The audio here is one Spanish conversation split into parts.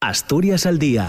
Asturias al día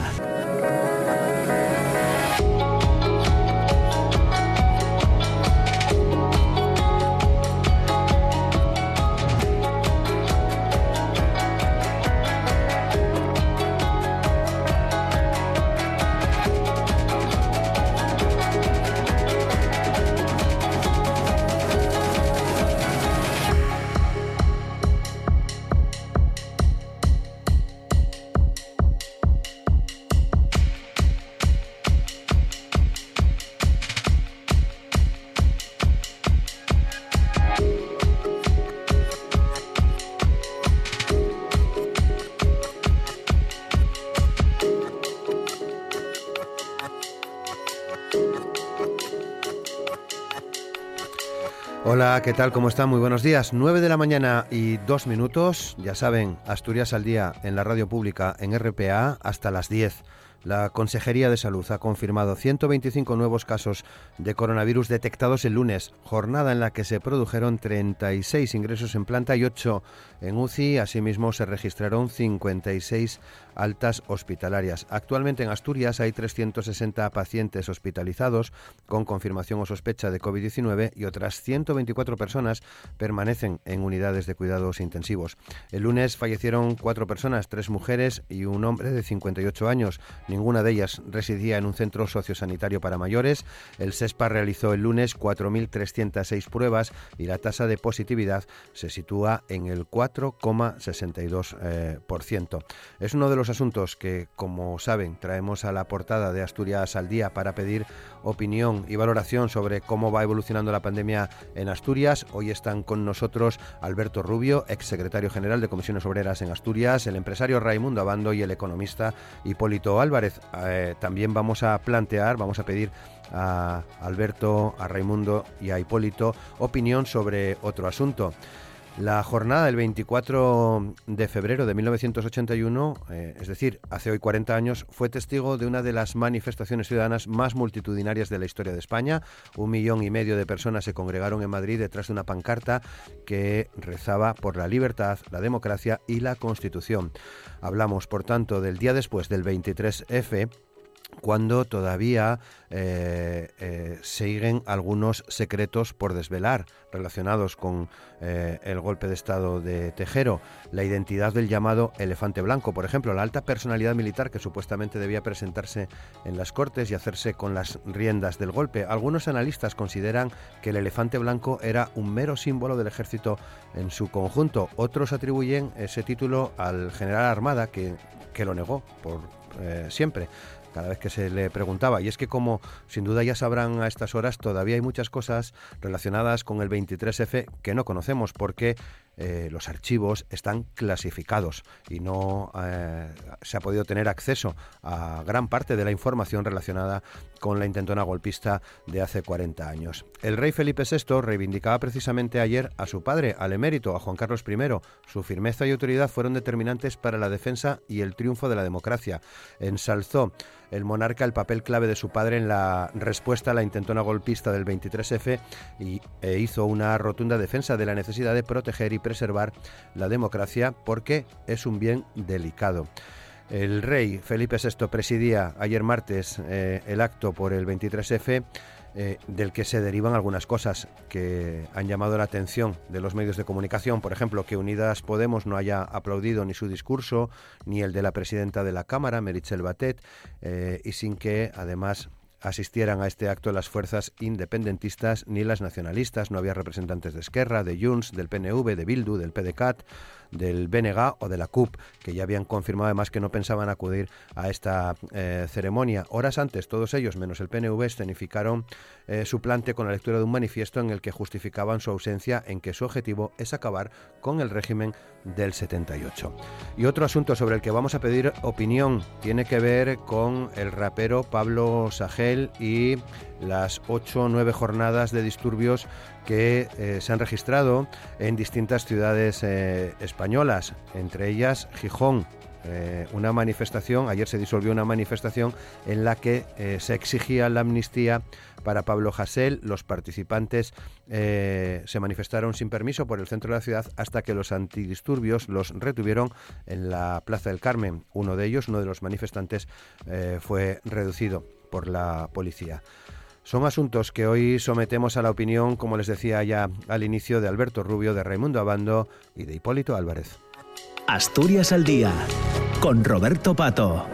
¿qué tal? ¿Cómo están? Muy buenos días. 9 de la mañana y dos minutos. Ya saben, Asturias al día en la radio pública en RPA hasta las 10. La Consejería de Salud ha confirmado 125 nuevos casos de coronavirus detectados el lunes, jornada en la que se produjeron 36 ingresos en planta y 8 en UCI. Asimismo, se registraron 56 altas hospitalarias. Actualmente en Asturias hay 360 pacientes hospitalizados con confirmación o sospecha de COVID-19 y otras 124 personas permanecen en unidades de cuidados intensivos. El lunes fallecieron cuatro personas, tres mujeres y un hombre de 58 años. Ninguna de ellas residía en un centro sociosanitario para mayores. El SESPA realizó el lunes 4.306 pruebas y la tasa de positividad se sitúa en el 4,62%. Eh, es uno de los asuntos que, como saben, traemos a la portada de Asturias al día para pedir opinión y valoración sobre cómo va evolucionando la pandemia en Asturias. Hoy están con nosotros Alberto Rubio, exsecretario general de Comisiones Obreras en Asturias, el empresario Raimundo Abando y el economista Hipólito Álvarez. Eh, también vamos a plantear, vamos a pedir a Alberto, a Raimundo y a Hipólito opinión sobre otro asunto. La jornada del 24 de febrero de 1981, eh, es decir, hace hoy 40 años, fue testigo de una de las manifestaciones ciudadanas más multitudinarias de la historia de España. Un millón y medio de personas se congregaron en Madrid detrás de una pancarta que rezaba por la libertad, la democracia y la Constitución. Hablamos, por tanto, del día después del 23F cuando todavía eh, eh, siguen algunos secretos por desvelar relacionados con eh, el golpe de Estado de Tejero, la identidad del llamado elefante blanco, por ejemplo, la alta personalidad militar que supuestamente debía presentarse en las Cortes y hacerse con las riendas del golpe. Algunos analistas consideran que el elefante blanco era un mero símbolo del ejército en su conjunto. Otros atribuyen ese título al general Armada que, que lo negó por siempre cada vez que se le preguntaba. Y es que como sin duda ya sabrán a estas horas, todavía hay muchas cosas relacionadas con el 23F que no conocemos porque eh, los archivos están clasificados y no eh, se ha podido tener acceso a gran parte de la información relacionada con la intentona golpista de hace 40 años. El rey Felipe VI reivindicaba precisamente ayer a su padre, al emérito, a Juan Carlos I. Su firmeza y autoridad fueron determinantes para la defensa y el triunfo de la democracia. Ensalzó el monarca el papel clave de su padre en la respuesta a la intentona golpista del 23F y, e hizo una rotunda defensa de la necesidad de proteger y preservar la democracia porque es un bien delicado. El rey Felipe VI presidía ayer martes eh, el acto por el 23F eh, del que se derivan algunas cosas que han llamado la atención de los medios de comunicación. Por ejemplo, que Unidas Podemos no haya aplaudido ni su discurso, ni el de la presidenta de la Cámara, Meritxell Batet, eh, y sin que, además, asistieran a este acto las fuerzas independentistas ni las nacionalistas. No había representantes de Esquerra, de Junts, del PNV, de Bildu, del PDCAT del BNG o de la CUP, que ya habían confirmado además que no pensaban acudir a esta eh, ceremonia. Horas antes, todos ellos, menos el PNV, escenificaron eh, su plante con la lectura de un manifiesto en el que justificaban su ausencia en que su objetivo es acabar con el régimen del 78. Y otro asunto sobre el que vamos a pedir opinión tiene que ver con el rapero Pablo Sagel y las ocho o nueve jornadas de disturbios que eh, se han registrado en distintas ciudades eh, españolas, entre ellas Gijón, eh, una manifestación, ayer se disolvió una manifestación en la que se exigía la amnistía para Pablo Hasél. Los participantes se manifestaron sin permiso por el centro de la ciudad hasta que los antidisturbios los retuvieron en la Plaza del Carmen. Uno de ellos, uno de los manifestantes, fue reducido por la policía. Son asuntos que hoy sometemos a la opinión, como les decía ya al inicio, de Alberto Rubio, de Raimundo Abando y de Hipólito Álvarez. Asturias al Día, con Roberto Pato.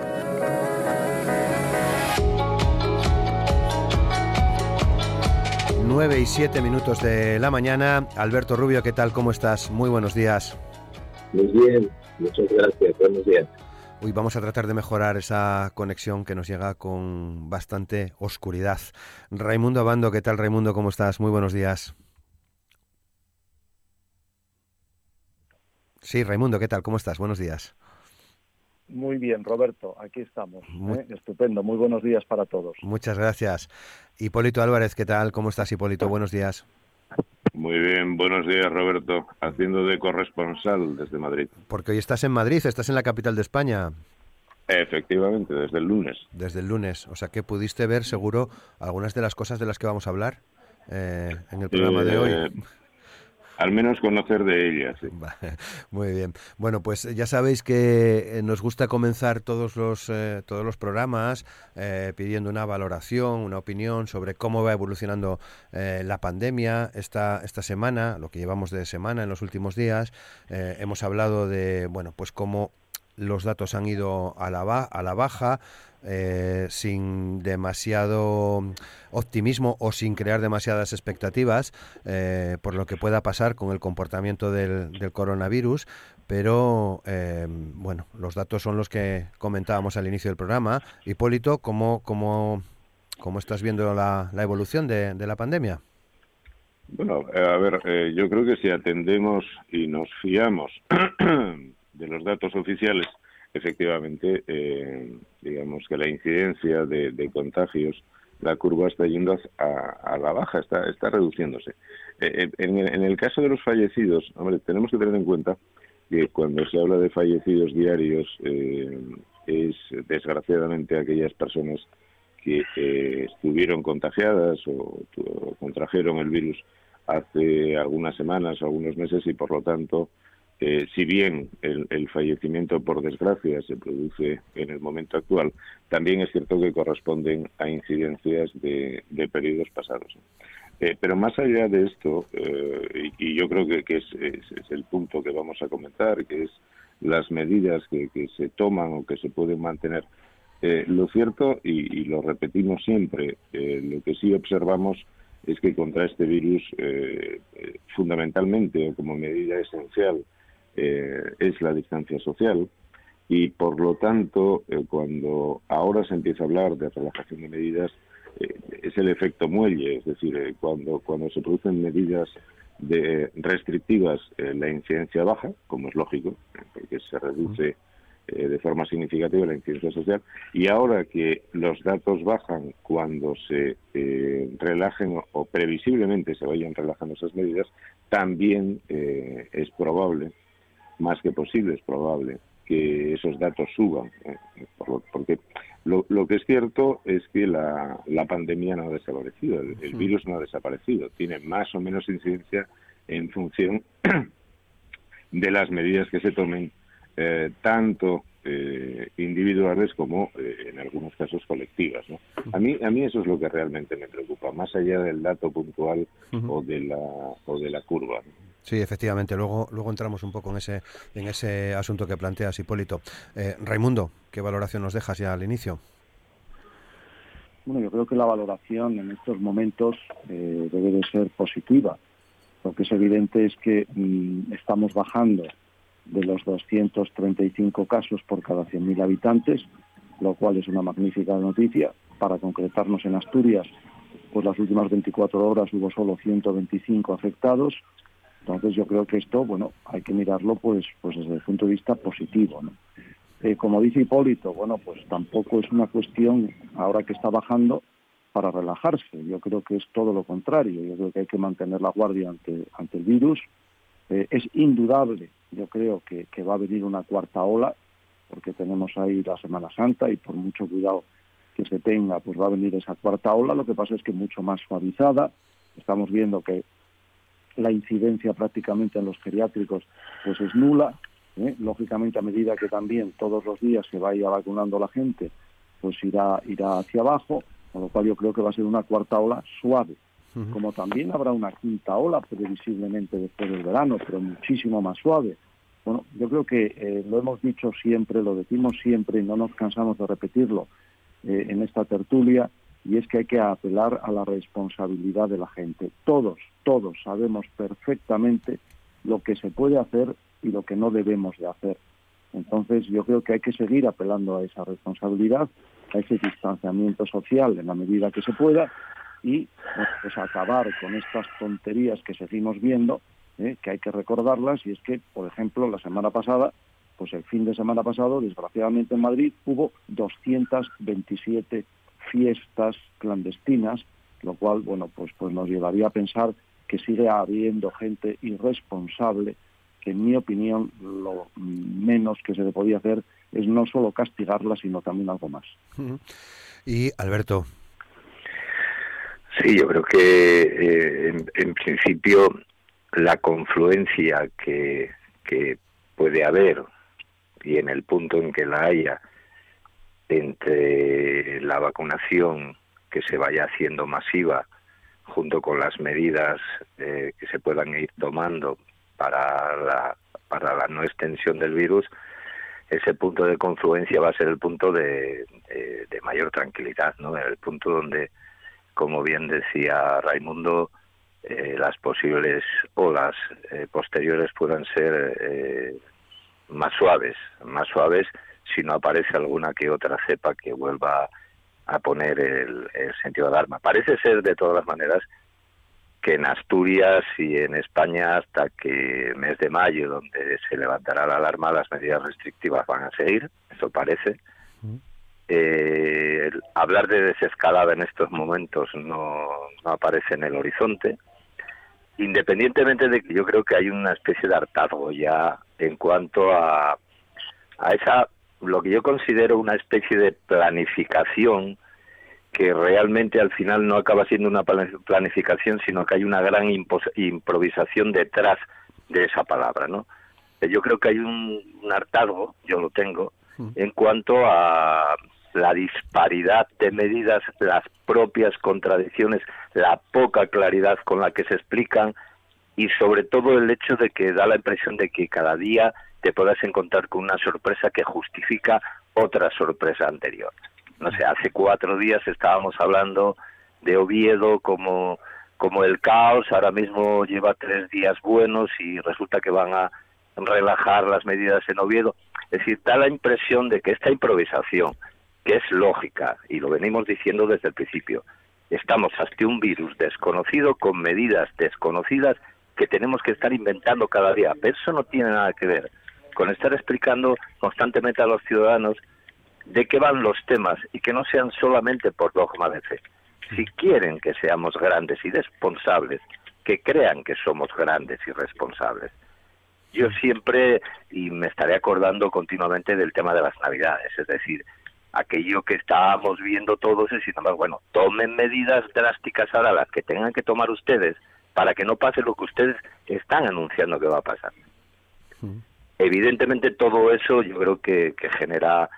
Nueve y siete minutos de la mañana. Alberto Rubio, ¿qué tal? ¿Cómo estás? Muy buenos días. Muy bien, muchas gracias. Buenos días. Hoy vamos a tratar de mejorar esa conexión que nos llega con bastante oscuridad. Raimundo Abando, ¿qué tal Raimundo? ¿Cómo estás? Muy buenos días. Sí, Raimundo, ¿qué tal? ¿Cómo estás? Buenos días. Muy bien, Roberto, aquí estamos. ¿eh? Estupendo, muy buenos días para todos. Muchas gracias. Hipólito Álvarez, ¿qué tal? ¿Cómo estás, Hipólito? Buenos días. Muy bien, buenos días, Roberto. Haciendo de corresponsal desde Madrid. Porque hoy estás en Madrid, estás en la capital de España. Efectivamente, desde el lunes. Desde el lunes. O sea que pudiste ver, seguro, algunas de las cosas de las que vamos a hablar eh, en el programa de hoy. Eh, al menos conocer de ella, sí. Muy bien. Bueno, pues ya sabéis que eh, nos gusta comenzar todos los, eh, todos los programas eh, pidiendo una valoración, una opinión sobre cómo va evolucionando la pandemia esta, esta semana, lo que llevamos de semana en los últimos días. hemos hablado de, bueno, pues cómo los datos han ido a la, a la baja, eh, sin demasiado optimismo o sin crear demasiadas expectativas eh, por lo que pueda pasar con el comportamiento del, coronavirus, pero eh, bueno, los datos son los que comentábamos al inicio del programa. Hipólito, ¿cómo, cómo, cómo estás viendo la, la evolución de, la pandemia? Bueno, a ver, yo creo que si atendemos y nos fiamos de los datos oficiales, efectivamente, eh, digamos que la incidencia de, contagios, la curva está yendo a, la baja, está, está reduciéndose. Eh, eh, en, el caso de los fallecidos, hombre, tenemos que tener en cuenta que cuando se habla de fallecidos diarios es desgraciadamente aquellas personas que estuvieron contagiadas o, contrajeron el virus hace algunas semanas o algunos meses y por lo tanto eh, si bien el, fallecimiento por desgracia se produce en el momento actual, también es cierto que corresponden a incidencias de, periodos pasados. Eh, pero más allá de esto, eh, y, yo creo que, es, el punto que vamos a comentar, que es las medidas que, se toman o que se pueden mantener, lo cierto, y, lo repetimos siempre, lo que sí observamos es que contra este virus, fundamentalmente o como medida esencial, eh, es la distancia social y por lo tanto eh, cuando ahora se empieza a hablar de relajación de medidas eh, es el efecto muelle, es decir, cuando, cuando se producen medidas de restrictivas la incidencia baja, como es lógico, porque se reduce de forma significativa la incidencia social, y ahora que los datos bajan cuando se relajen o, previsiblemente se vayan relajando esas medidas, también es probable más que posible, es probable que esos datos suban, ¿eh? porque lo, lo, que es cierto es que la, la pandemia no ha desaparecido, el, virus no ha desaparecido, tiene más o menos incidencia en función de las medidas que se tomen, eh, tanto eh, individuales como en algunos casos colectivas. ¿no? A mí a mí eso es lo que realmente me preocupa, más allá del dato puntual o de la o de la curva. Sí, efectivamente. Luego, luego entramos un poco en ese, en ese asunto que planteas, Hipólito. Eh, Raimundo, ¿qué valoración nos dejas ya al inicio? Bueno, yo creo que la valoración en estos momentos eh, debe de ser positiva. Lo que es evidente es que mm, estamos bajando de los 235 casos por cada 100.000 habitantes, lo cual es una magnífica noticia. Para concretarnos en Asturias, pues las últimas 24 horas hubo solo 125 afectados, entonces yo creo que esto, bueno, hay que mirarlo pues, pues desde el punto de vista positivo, ¿no? Eh, como dice Hipólito, bueno, pues tampoco es una cuestión ahora que está bajando para relajarse. Yo creo que es todo lo contrario. Yo creo que hay que mantener la guardia ante, ante el virus. Eh, es indudable, yo creo que, va a venir una cuarta ola porque tenemos ahí la Semana Santa y por mucho cuidado que se tenga, pues va a venir esa cuarta ola. Lo que pasa es que mucho más suavizada. Estamos viendo que la incidencia prácticamente en los geriátricos pues es nula. ¿eh? Lógicamente, a medida que también todos los días se vaya vacunando la gente, pues irá, irá hacia abajo, con lo cual yo creo que va a ser una cuarta ola suave. Como también habrá una quinta ola previsiblemente después del verano, pero muchísimo más suave. Bueno, yo creo que eh, lo hemos dicho siempre, lo decimos siempre y no nos cansamos de repetirlo eh, en esta tertulia, y es que hay que apelar a la responsabilidad de la gente. Todos, todos sabemos perfectamente lo que se puede hacer y lo que no debemos de hacer. Entonces yo creo que hay que seguir apelando a esa responsabilidad, a ese distanciamiento social en la medida que se pueda y pues acabar con estas tonterías que seguimos viendo, ¿eh? que hay que recordarlas y es que, por ejemplo, la semana pasada, pues el fin de semana pasado, desgraciadamente en Madrid hubo 227 fiestas clandestinas, lo cual, bueno, pues, pues nos llevaría a pensar que sigue habiendo gente irresponsable que en mi opinión lo menos que se le podía hacer es no solo castigarla, sino también algo más. Y Alberto. Sí, yo creo que eh, en, principio la confluencia que, que puede haber y en el punto en que la haya entre la vacunación que se vaya haciendo masiva junto con las medidas eh, que se puedan ir tomando para la, para la no extensión del virus, ese punto de confluencia va a ser el punto de, de, mayor tranquilidad, ¿no? El punto donde, como bien decía Raimundo, eh, las posibles olas eh, posteriores puedan ser eh, más suaves, más suaves si no aparece alguna que otra cepa que vuelva a poner el, el sentido de alarma. Parece ser, de todas las maneras, que en Asturias y en España hasta que mes de mayo, donde se levantará la alarma, las medidas restrictivas van a seguir, eso parece. Eh, hablar de desescalada en estos momentos no, no aparece en el horizonte, independientemente de que yo creo que hay una especie de hartazgo ya en cuanto a, a esa, lo que yo considero una especie de planificación que realmente al final no acaba siendo una planificación, sino que hay una gran improvisación detrás de esa palabra, ¿no? Eh, yo creo que hay un, hartazgo, yo lo tengo, mm. en cuanto a la disparidad de medidas, las propias contradicciones, la poca claridad con la que se explican y sobre todo el hecho de que da la impresión de que cada día te puedas encontrar con una sorpresa que justifica otra sorpresa anterior no sé, hace cuatro días estábamos hablando de Oviedo como, como el caos, ahora mismo lleva tres días buenos y resulta que van a relajar las medidas en Oviedo. Es decir, da la impresión de que esta improvisación, que es lógica, y lo venimos diciendo desde el principio, estamos ante un virus desconocido con medidas desconocidas que tenemos que estar inventando cada día. Pero eso no tiene nada que ver con estar explicando constantemente a los ciudadanos de qué van los temas y que no sean solamente por dogma de fe. Si quieren que seamos grandes y responsables, que crean que somos grandes y responsables. Yo siempre, y me estaré acordando continuamente del tema de las Navidades, es decir, aquello que estábamos viendo todos es, más, bueno, tomen medidas drásticas ahora las que tengan que tomar ustedes para que no pase lo que ustedes están anunciando que va a pasar. Evidentemente todo eso yo creo que genera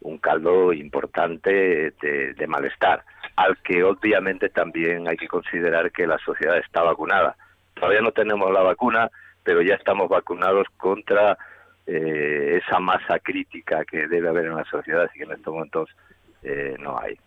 un caldo importante de, malestar, al que obviamente también hay que considerar que la sociedad está vacunada. Todavía no tenemos la vacuna, pero ya estamos vacunados contra eh, esa masa crítica que debe haber en la sociedad y que en estos momentos eh, no hay.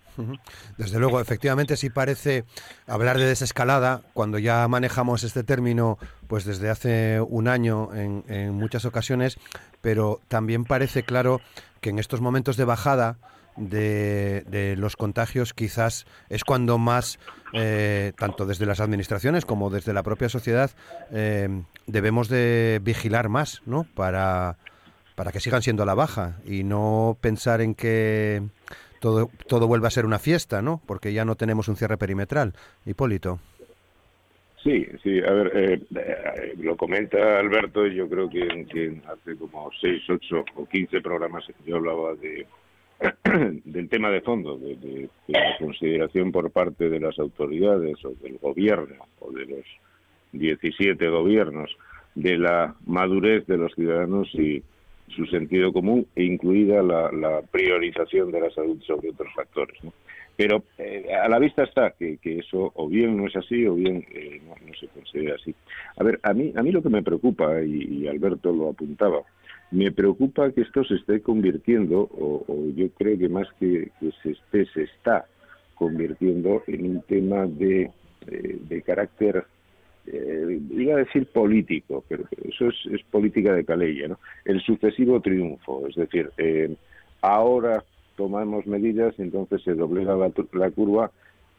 Desde luego, efectivamente sí parece hablar de desescalada cuando ya manejamos este término pues desde hace un año en, muchas ocasiones, pero también parece claro que en estos momentos de bajada de, los contagios quizás es cuando más, eh, tanto desde las administraciones como desde la propia sociedad, eh, debemos de vigilar más, ¿no? Para, para que sigan siendo a la baja y no pensar en que todo, todo vuelve a ser una fiesta, ¿no? Porque ya no tenemos un cierre perimetral. Hipólito. Sí, Sí, a ver, eh, eh, lo comenta Alberto, yo creo que, que, hace como 6, 8 o 15 programas yo hablaba de del tema de fondo, de, la consideración por parte de las autoridades o del gobierno o de los 17 gobiernos de la madurez de los ciudadanos y su sentido común, e incluida la, la priorización de la salud sobre otros factores. ¿no? Pero eh, a la vista está que, eso o bien no es así o bien eh, no, se considera así. A ver, a mí, a mí lo que me preocupa, y, Alberto lo apuntaba, me preocupa que esto se esté convirtiendo, o, yo creo que más que, se esté, se está convirtiendo en un tema de, eh, de carácter, iba a decir político, pero eso es, es política de Calella, ¿no? El sucesivo triunfo, es decir, ahora tomamos medidas y entonces se doblega la, curva,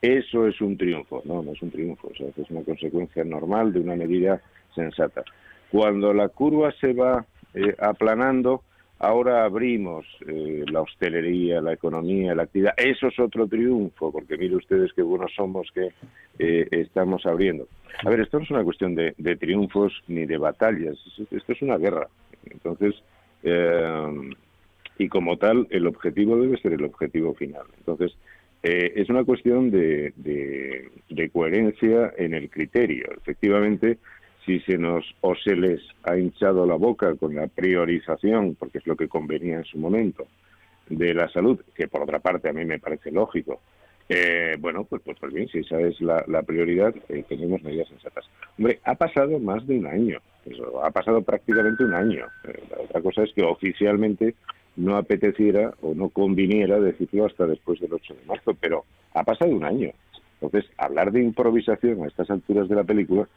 eso es un triunfo. No, no es un triunfo, o sea, es una consecuencia normal de una medida sensata. Cuando la curva se va eh, aplanando, ahora abrimos eh, la hostelería, la economía, la actividad. Eso es otro triunfo, porque mire ustedes qué buenos somos que eh, estamos abriendo. A ver, esto no es una cuestión de, de triunfos ni de batallas, esto es una guerra. Entonces, y como tal el objetivo debe ser el objetivo final. Entonces, eh, es una cuestión de, coherencia en el criterio. Efectivamente, si se nos o se les ha hinchado la boca con la priorización, porque es lo que convenía en su momento, de la salud, que por otra parte a mí me parece lógico, eh, bueno, pues, pues, pues, bien, si esa es la, prioridad, eh, tenemos medidas sensatas. Hombre, ha pasado más de un año, eso, ha pasado prácticamente un año. la otra cosa es que oficialmente no apeteciera o no conviniera decirlo hasta después del 8 de marzo, pero ha pasado un año. Entonces, hablar de improvisación a estas alturas de la película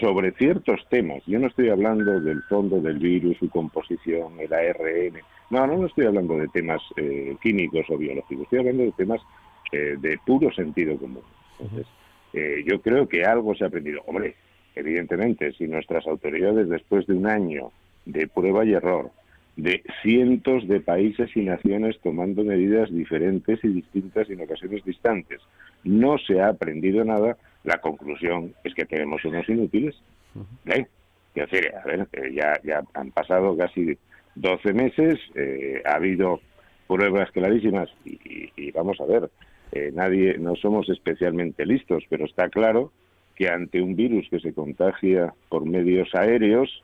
sobre ciertos temas, yo no estoy hablando del fondo del virus, su composición, el ARN, no, no, no estoy hablando de temas eh, químicos o biológicos, estoy hablando de temas eh, de puro sentido común. Entonces, eh, yo creo que algo se ha aprendido. Hombre, evidentemente, si nuestras autoridades después de un año de prueba y error, de cientos de países y naciones tomando medidas diferentes y distintas en ocasiones distantes. No se ha aprendido nada, la conclusión es que tenemos unos inútiles. ¿Eh? Decir, a ver, eh, ya, ya han pasado casi 12 meses, eh, ha habido pruebas clarísimas y, y, vamos a ver, eh, nadie, no somos especialmente listos, pero está claro que ante un virus que se contagia por medios aéreos,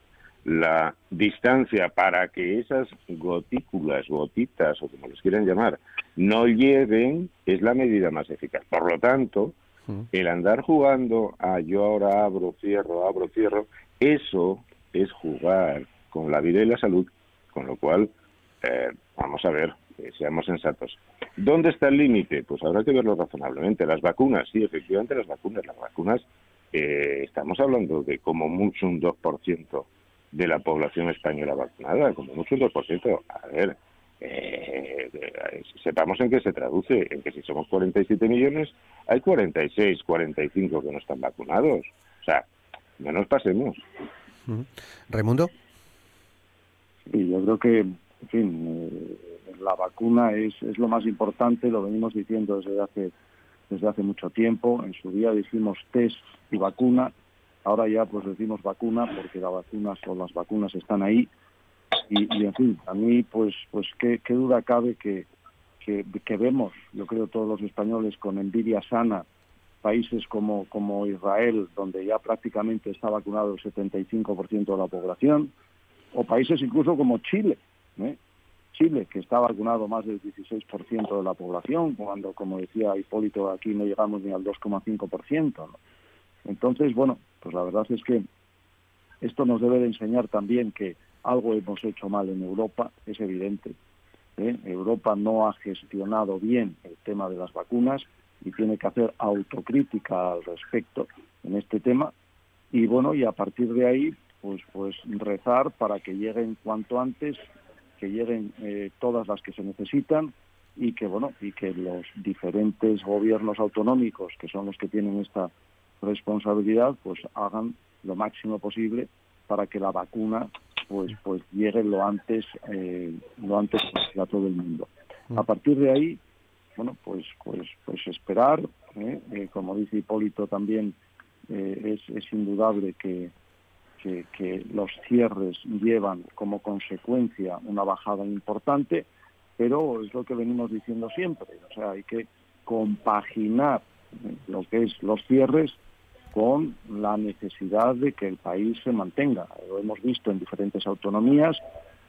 la distancia para que esas gotículas, gotitas o como les quieran llamar, no lleguen es la medida más eficaz. Por lo tanto, el andar jugando a yo ahora abro, cierro, abro, cierro, eso es jugar con la vida y la salud, con lo cual, eh, vamos a ver, eh, seamos sensatos. ¿Dónde está el límite? Pues habrá que verlo razonablemente. Las vacunas, sí, efectivamente las vacunas, las vacunas, eh, estamos hablando de como mucho un 2% de la población española vacunada, como mucho un 2%. A ver, eh, sepamos en qué se traduce, en que si somos 47 millones, hay 46, 45 que no están vacunados. O sea, no nos pasemos. Raimundo. Sí, yo creo que, en fin, eh, la vacuna es, es lo más importante, lo venimos diciendo desde hace, desde hace mucho tiempo. En su día dijimos test y vacuna, Ahora ya pues decimos vacuna porque las vacunas o las vacunas están ahí y, en fin, a mí pues pues qué, duda cabe que, que, vemos, yo creo todos los españoles con envidia sana, países como, como Israel, donde ya prácticamente está vacunado el 75% de la población, o países incluso como Chile, ¿eh? Chile, que está vacunado más del 16% de la población, cuando, como decía Hipólito, aquí no llegamos ni al 2,5%. ¿no? Entonces, bueno, pues la verdad es que esto nos debe de enseñar también que algo hemos hecho mal en Europa, es evidente. ¿eh? Europa no ha gestionado bien el tema de las vacunas y tiene que hacer autocrítica al respecto en este tema. Y bueno, y a partir de ahí, pues, pues rezar para que lleguen cuanto antes, que lleguen eh, todas las que se necesitan y que bueno, y que los diferentes gobiernos autonómicos, que son los que tienen esta responsabilidad, pues hagan lo máximo posible para que la vacuna pues pues llegue lo antes eh, lo antes a todo el mundo. A partir de ahí, bueno, pues pues pues esperar, ¿eh? Eh, como dice Hipólito también, es, es, indudable que, que, los cierres llevan como consecuencia una bajada importante, pero es lo que venimos diciendo siempre, o sea, hay que compaginar lo que es los cierres con la necesidad de que el país se mantenga. Lo hemos visto en diferentes autonomías,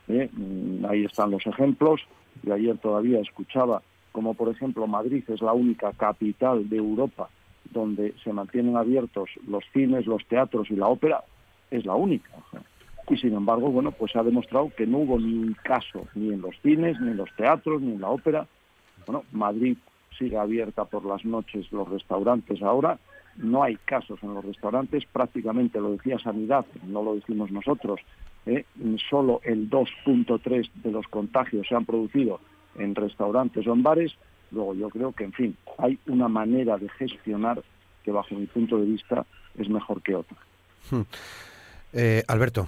¿eh? mm, ahí están los ejemplos. Yo ayer todavía escuchaba como, por ejemplo, Madrid es la única capital de Europa donde se mantienen abiertos los cines, los teatros y la ópera, es la única. Y sin embargo, bueno, pues se ha demostrado que no hubo ni caso ni en los cines, ni en los teatros, ni en la ópera. Bueno, Madrid sigue abierta por las noches, los restaurantes ahora, no hay casos en los restaurantes, prácticamente lo decía Sanidad, no lo decimos nosotros, ¿eh? solo el 2.3 de los contagios se han producido en restaurantes o en bares, luego yo creo que, en fin, hay una manera de gestionar que bajo mi punto de vista es mejor que otra. Hmm. Eh, Alberto.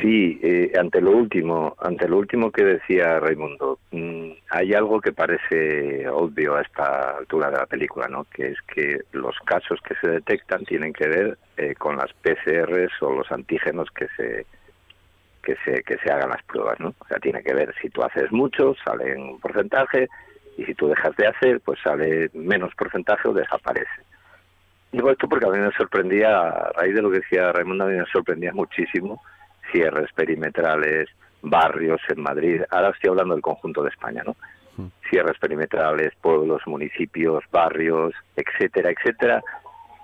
Sí, eh, ante lo último, ante lo último que decía Raimundo, mm, hay algo que parece obvio a esta altura de la película, ¿no? Que es que los casos que se detectan tienen que ver eh, con las PCRs o los antígenos que se que se que se hagan las pruebas, ¿no? O sea, tiene que ver si tú haces mucho, sale un porcentaje y si tú dejas de hacer, pues sale menos porcentaje o desaparece. Digo esto porque a mí me sorprendía, a raíz de lo que decía Raimundo, a mí me sorprendía muchísimo cierres perimetrales, barrios en Madrid. Ahora estoy hablando del conjunto de España, ¿no? Cierres perimetrales, pueblos, municipios, barrios, etcétera, etcétera.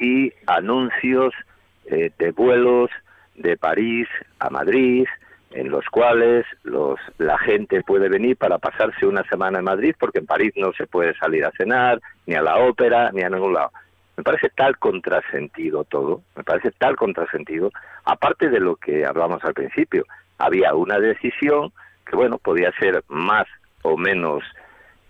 Y anuncios eh, de vuelos de París a Madrid, en los cuales los, la gente puede venir para pasarse una semana en Madrid, porque en París no se puede salir a cenar, ni a la ópera, ni a ningún lado. Me parece tal contrasentido todo, me parece tal contrasentido, aparte de lo que hablamos al principio. Había una decisión que, bueno, podía ser más o menos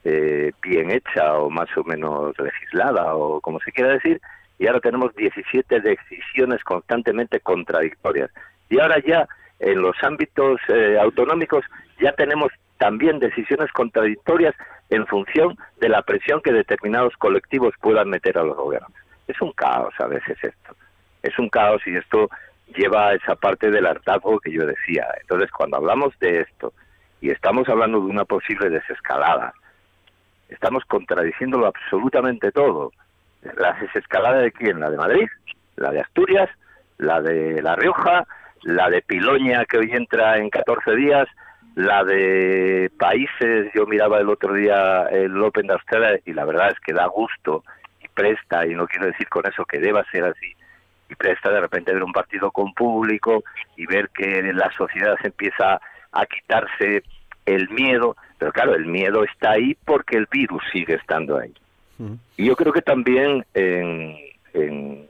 eh, bien hecha o más o menos legislada o como se quiera decir, y ahora tenemos 17 decisiones constantemente contradictorias. Y ahora ya en los ámbitos eh, autonómicos ya tenemos también decisiones contradictorias en función de la presión que determinados colectivos puedan meter a los gobiernos. Es un caos a veces esto. Es un caos y esto lleva a esa parte del hartazgo que yo decía. Entonces, cuando hablamos de esto y estamos hablando de una posible desescalada, estamos contradiciéndolo absolutamente todo. ¿La desescalada de quién? ¿La de Madrid? ¿La de Asturias? ¿La de La Rioja? ¿La de Piloña que hoy entra en 14 días? La de países, yo miraba el otro día el Open de Australia y la verdad es que da gusto y presta, y no quiero decir con eso que deba ser así, y presta de repente ver un partido con público y ver que la sociedad se empieza a quitarse el miedo, pero claro, el miedo está ahí porque el virus sigue estando ahí. Y yo creo que también en, en,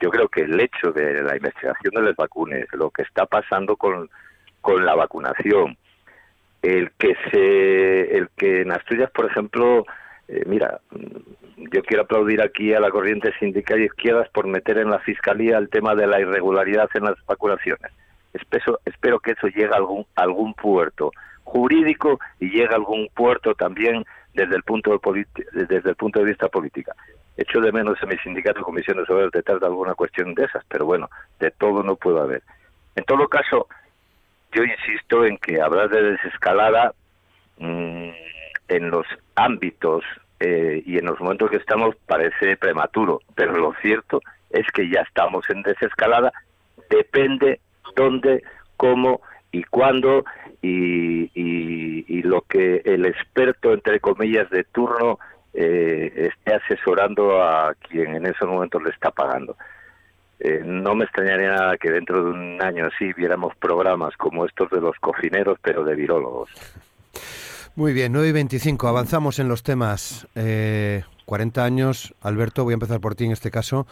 yo creo que el hecho de la investigación de las vacunas, lo que está pasando con, con la vacunación, el que se el que en Asturias por ejemplo eh, mira yo quiero aplaudir aquí a la corriente sindical y izquierdas por meter en la fiscalía el tema de la irregularidad en las vacunaciones. Espero, espero que eso llegue a algún algún puerto jurídico y llegue a algún puerto también desde el punto de desde el punto de vista política. Echo de menos en mi sindicato comisiones sobre detrás de alguna cuestión de esas pero bueno de todo no puedo haber. En todo caso yo insisto en que hablar de desescalada mm, en los ámbitos eh, y en los momentos que estamos parece prematuro, pero lo cierto es que ya estamos en desescalada, depende dónde, cómo y cuándo y, y, lo que el experto, entre comillas, de turno eh, esté asesorando a quien en esos momentos le está pagando. Eh, no me extrañaría nada que dentro de un año así viéramos programas como estos de los cocineros, pero de virólogos. Muy bien, 9 y 25, avanzamos en los temas. Eh, 40 años, Alberto, voy a empezar por ti en este caso.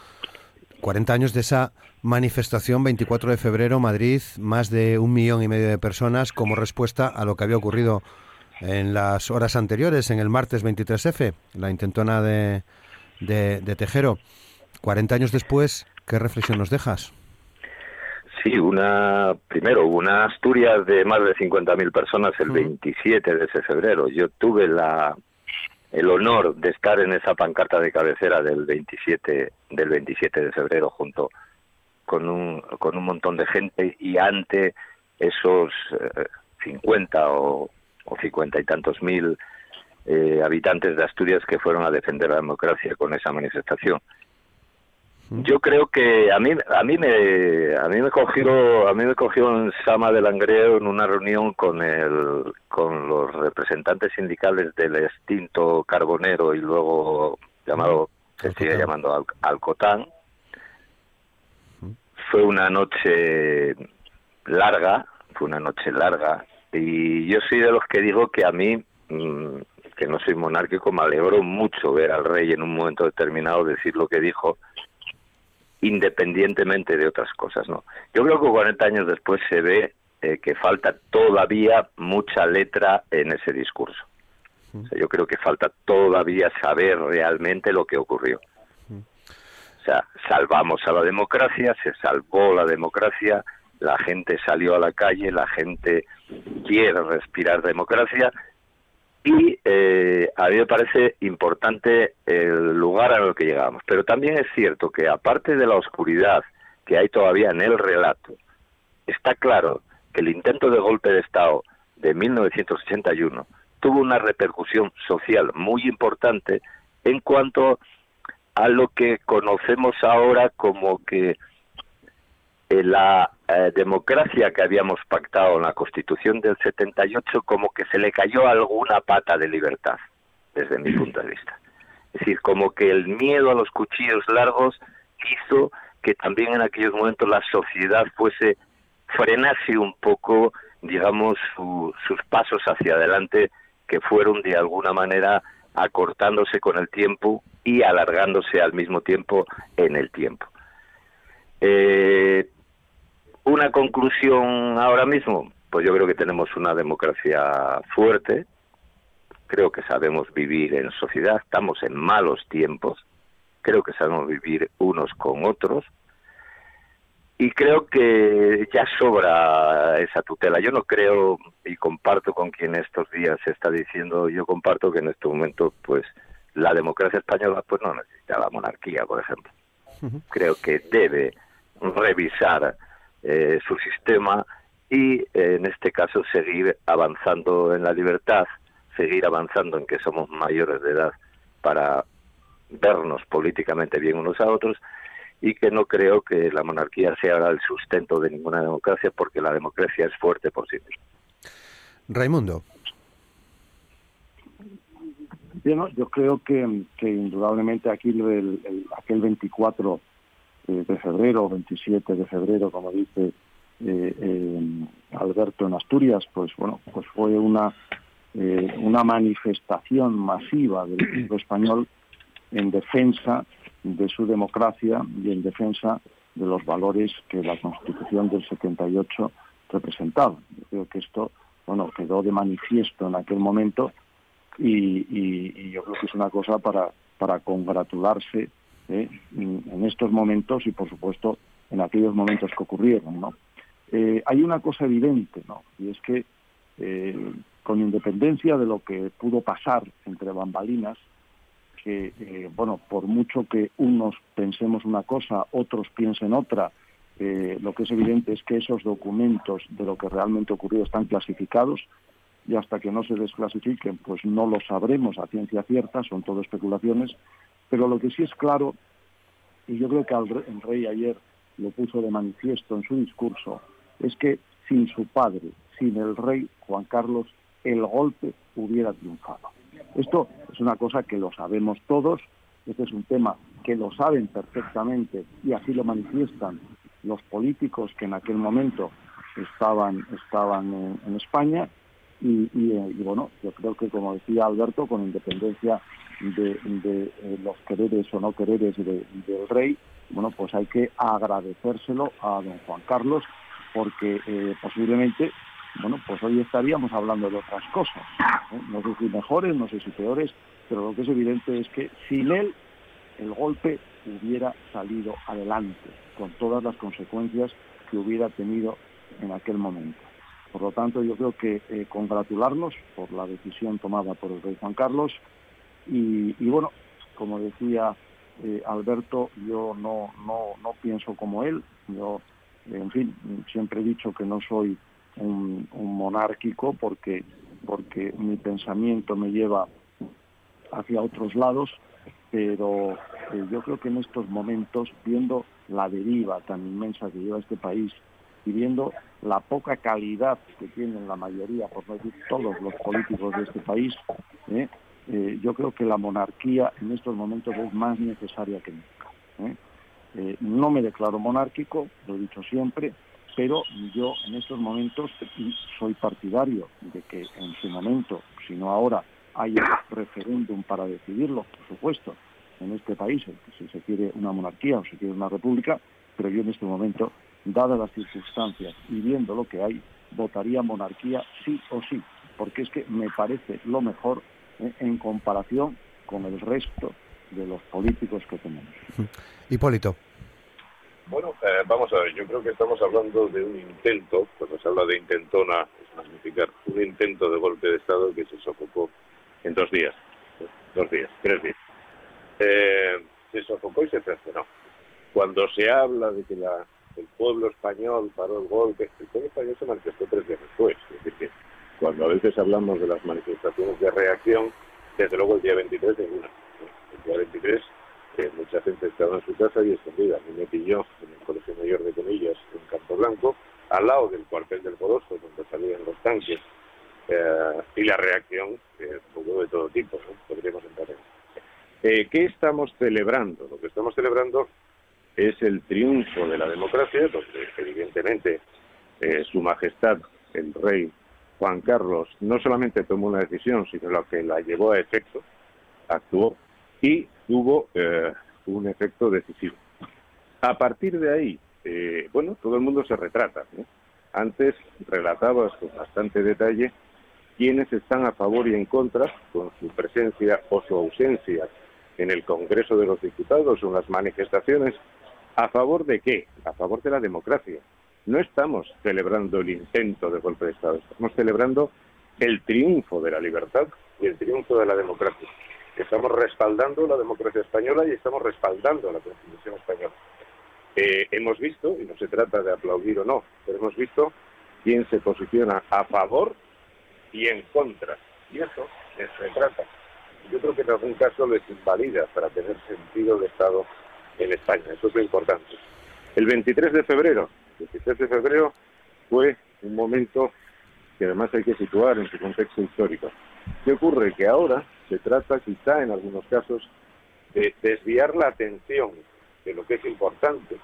40 años de esa manifestación, 24 de febrero, Madrid, más de un millón y medio de personas como respuesta a lo que había ocurrido en las horas anteriores, en el martes 23F, la intentona de, de, Tejero. 40 años después, ¿Qué reflexión nos dejas? Sí, una, primero, una Asturias de más de 50.000 personas el 27 de ese febrero. Yo tuve la, el honor de estar en esa pancarta de cabecera del 27 del 27 de febrero junto con un con un montón de gente y ante esos 50 eh, o, o 50 y tantos mil eh, habitantes de Asturias que fueron a defender la democracia con esa manifestación. Yo creo que a mí a mí me a mí me cogió a mí me cogió en Sama de Langreo en una reunión con el con los representantes sindicales del extinto Carbonero y luego llamado se sigue llamando Alcotán. Fue una noche larga, fue una noche larga. Y yo soy de los que digo que a mí mm, que no soy monárquico me alegró mucho ver al rey en un momento determinado decir lo que dijo independientemente de otras cosas, ¿no? Yo creo que 40 años después se ve eh, que falta todavía mucha letra en ese discurso. yo creo que falta todavía saber realmente lo que ocurrió. O sea, salvamos a la democracia, se salvó la democracia, la gente salió a la calle, la gente quiere respirar democracia y eh, a mí me parece importante el lugar a que llegamos. Pero también es cierto que aparte de la oscuridad que hay todavía en el relato, está claro que el intento de golpe de Estado de 1981 tuvo una repercusión social muy importante en cuanto a lo que conocemos ahora como que la eh, democracia que habíamos pactado en la Constitución del 78 como que se le cayó alguna pata de libertad, desde mi punto de vista. Es decir, como que el miedo a los cuchillos largos hizo que también en aquellos momentos la sociedad fuese, frenase un poco, digamos, sus pasos hacia adelante, que fueron de alguna manera acortándose con el tiempo y alargándose al mismo tiempo en el tiempo. Eh, una conclusión ahora mismo, pues yo creo que tenemos una democracia fuerte, creo que sabemos vivir en sociedad, estamos en malos tiempos, creo que sabemos vivir unos con otros. Y creo que ya sobra esa tutela. Yo no creo y comparto con quien estos días se está diciendo, yo comparto que en este momento pues la democracia española pues no necesita la monarquía, por ejemplo. Creo que debe revisar eh, su sistema y eh, en este caso seguir avanzando en la libertad, seguir avanzando en que somos mayores de edad para vernos políticamente bien unos a otros y que no creo que la monarquía sea ahora el sustento de ninguna democracia porque la democracia es fuerte por sí misma. Raimundo. yo creo que, que indudablemente aquí el, aquel 24 eh, de febrero, 27 de febrero, como dice eh, Alberto en Asturias, pues bueno, pues fue una eh, una manifestación masiva del pueblo español en defensa de su democracia y en defensa de los valores que la Constitución del 78 representaba. Yo creo que esto, bueno, quedó de manifiesto en aquel momento y, y yo creo que es una cosa para, para congratularse ¿eh? en estos momentos y, por supuesto, en aquellos momentos que ocurrieron. ¿no? Eh, hay una cosa evidente, ¿no? y es que, eh, con independencia de lo que pudo pasar entre bambalinas, que, bueno, por mucho que unos pensemos una cosa, otros piensen otra, lo que es evidente es que esos documentos de lo que realmente ocurrió están clasificados y hasta que no se desclasifiquen, pues no lo sabremos a ciencia cierta, son todo especulaciones, pero lo que sí es claro, y yo creo que el rey ayer lo puso de manifiesto en su discurso, es que sin su padre, sin el rey Juan Carlos, el golpe hubiera triunfado. Esto es una cosa que lo sabemos todos, este es un tema que lo saben perfectamente y así lo manifiestan los políticos que en aquel momento estaban, estaban en, España y, bueno, yo creo que como decía Alberto, con independencia de, eh, los quereres o no quereres del rey, bueno, pues hay que agradecérselo a don Juan Carlos porque eh, posiblemente, bueno, pues hoy estaríamos hablando de otras cosas, no sé si mejores, no sé si peores, pero lo que es evidente es que sin él el golpe hubiera salido adelante, con todas las consecuencias que hubiera tenido en aquel momento. Por lo tanto, yo creo que eh, congratularnos por la decisión tomada por el rey Juan Carlos, Y, bueno, como decía eh, Alberto, yo no, no, no pienso como él. Yo, en fin, siempre he dicho que no soy un, monárquico porque, porque mi pensamiento me lleva hacia otros lados, pero eh, yo creo que en estos momentos, viendo la deriva tan inmensa que lleva este país y viendo la poca calidad que tienen la mayoría, por no decir todos los políticos de este país, ¿eh? Eh, yo creo que la monarquía en estos momentos es más necesaria que nunca. ¿eh? no me declaro monárquico, lo he dicho siempre, pero yo en estos momentos soy partidario de que en su momento, si no ahora, haya referéndum para decidirlo, por supuesto, en este país, si se quiere una monarquía o se quiere una república, pero yo en este momento dadas las circunstancias y viendo lo que hay, votaría monarquía sí o sí, porque es que me parece lo mejor eh, en comparación con el resto de los políticos que tenemos. Hipólito. Bueno, eh, vamos a ver, yo creo que estamos hablando de un intento, cuando se habla de intentona, es magnificar, un intento de golpe de Estado que se sofocó en dos días, dos días, tres días. Eh, se sofocó y se cercenó. Cuando se habla de que la el pueblo español paró el golpe, el pueblo español se manifestó tres días después. Es decir, que cuando a veces hablamos de las manifestaciones de reacción, desde luego el día 23 ninguna. El día 23 eh, mucha gente estaba en su casa y escondida. A mí me pilló en el Colegio Mayor de Comillas, en Campo Blanco, al lado del cuartel del Coloso, donde salían los tanques. Eh, y la reacción, eh, de todo tipo, ¿no? podríamos entrar en. ¿Qué estamos celebrando? Lo que estamos celebrando es el triunfo de la democracia, donde evidentemente eh, Su Majestad, el rey Juan Carlos, no solamente tomó una decisión, sino la que la llevó a efecto, actuó y tuvo eh, un efecto decisivo. A partir de ahí, eh, bueno, todo el mundo se retrata. Antes relatabas con bastante detalle quiénes están a favor y en contra con su presencia o su ausencia en el Congreso de los Diputados o en las manifestaciones ¿A favor de qué? A favor de la democracia. No estamos celebrando el intento de golpe de Estado, estamos celebrando el triunfo de la libertad y el triunfo de la democracia. Estamos respaldando la democracia española y estamos respaldando la Constitución española. Eh, hemos visto, y no se trata de aplaudir o no, pero hemos visto quién se posiciona a favor y en contra. Y eso se trata. Yo creo que en algún caso les invalida para tener sentido de Estado en España. Eso es lo importante. El 23 de febrero, el 23 de febrero fue un momento que además hay que situar en su contexto histórico. ¿Qué ocurre? Que ahora se trata quizá en algunos casos de desviar la atención de lo que es importante,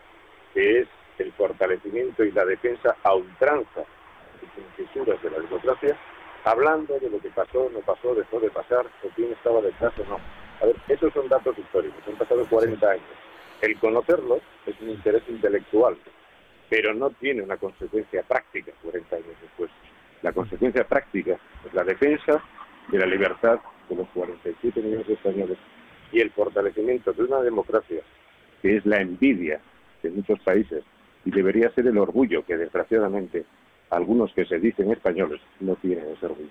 que es el fortalecimiento y la defensa a ultranza y fisuras de la democracia, hablando de lo que pasó, no pasó, dejó de pasar, o quién estaba detrás o no. A ver, esos son datos históricos, han pasado 40 años. El conocerlo es un interés intelectual, pero no tiene una consecuencia práctica 40 años después. La consecuencia práctica es la defensa de la libertad de los 47 millones de españoles y el fortalecimiento de una democracia que es la envidia de muchos países y debería ser el orgullo que desgraciadamente algunos que se dicen españoles no tienen ese orgullo.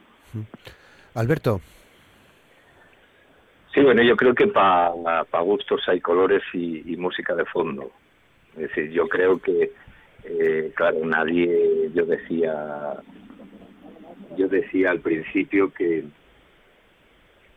Alberto, Sí, bueno, yo creo que para pa gustos hay colores y, música de fondo. Es decir, yo creo que, eh, claro, nadie, yo decía, yo decía al principio que,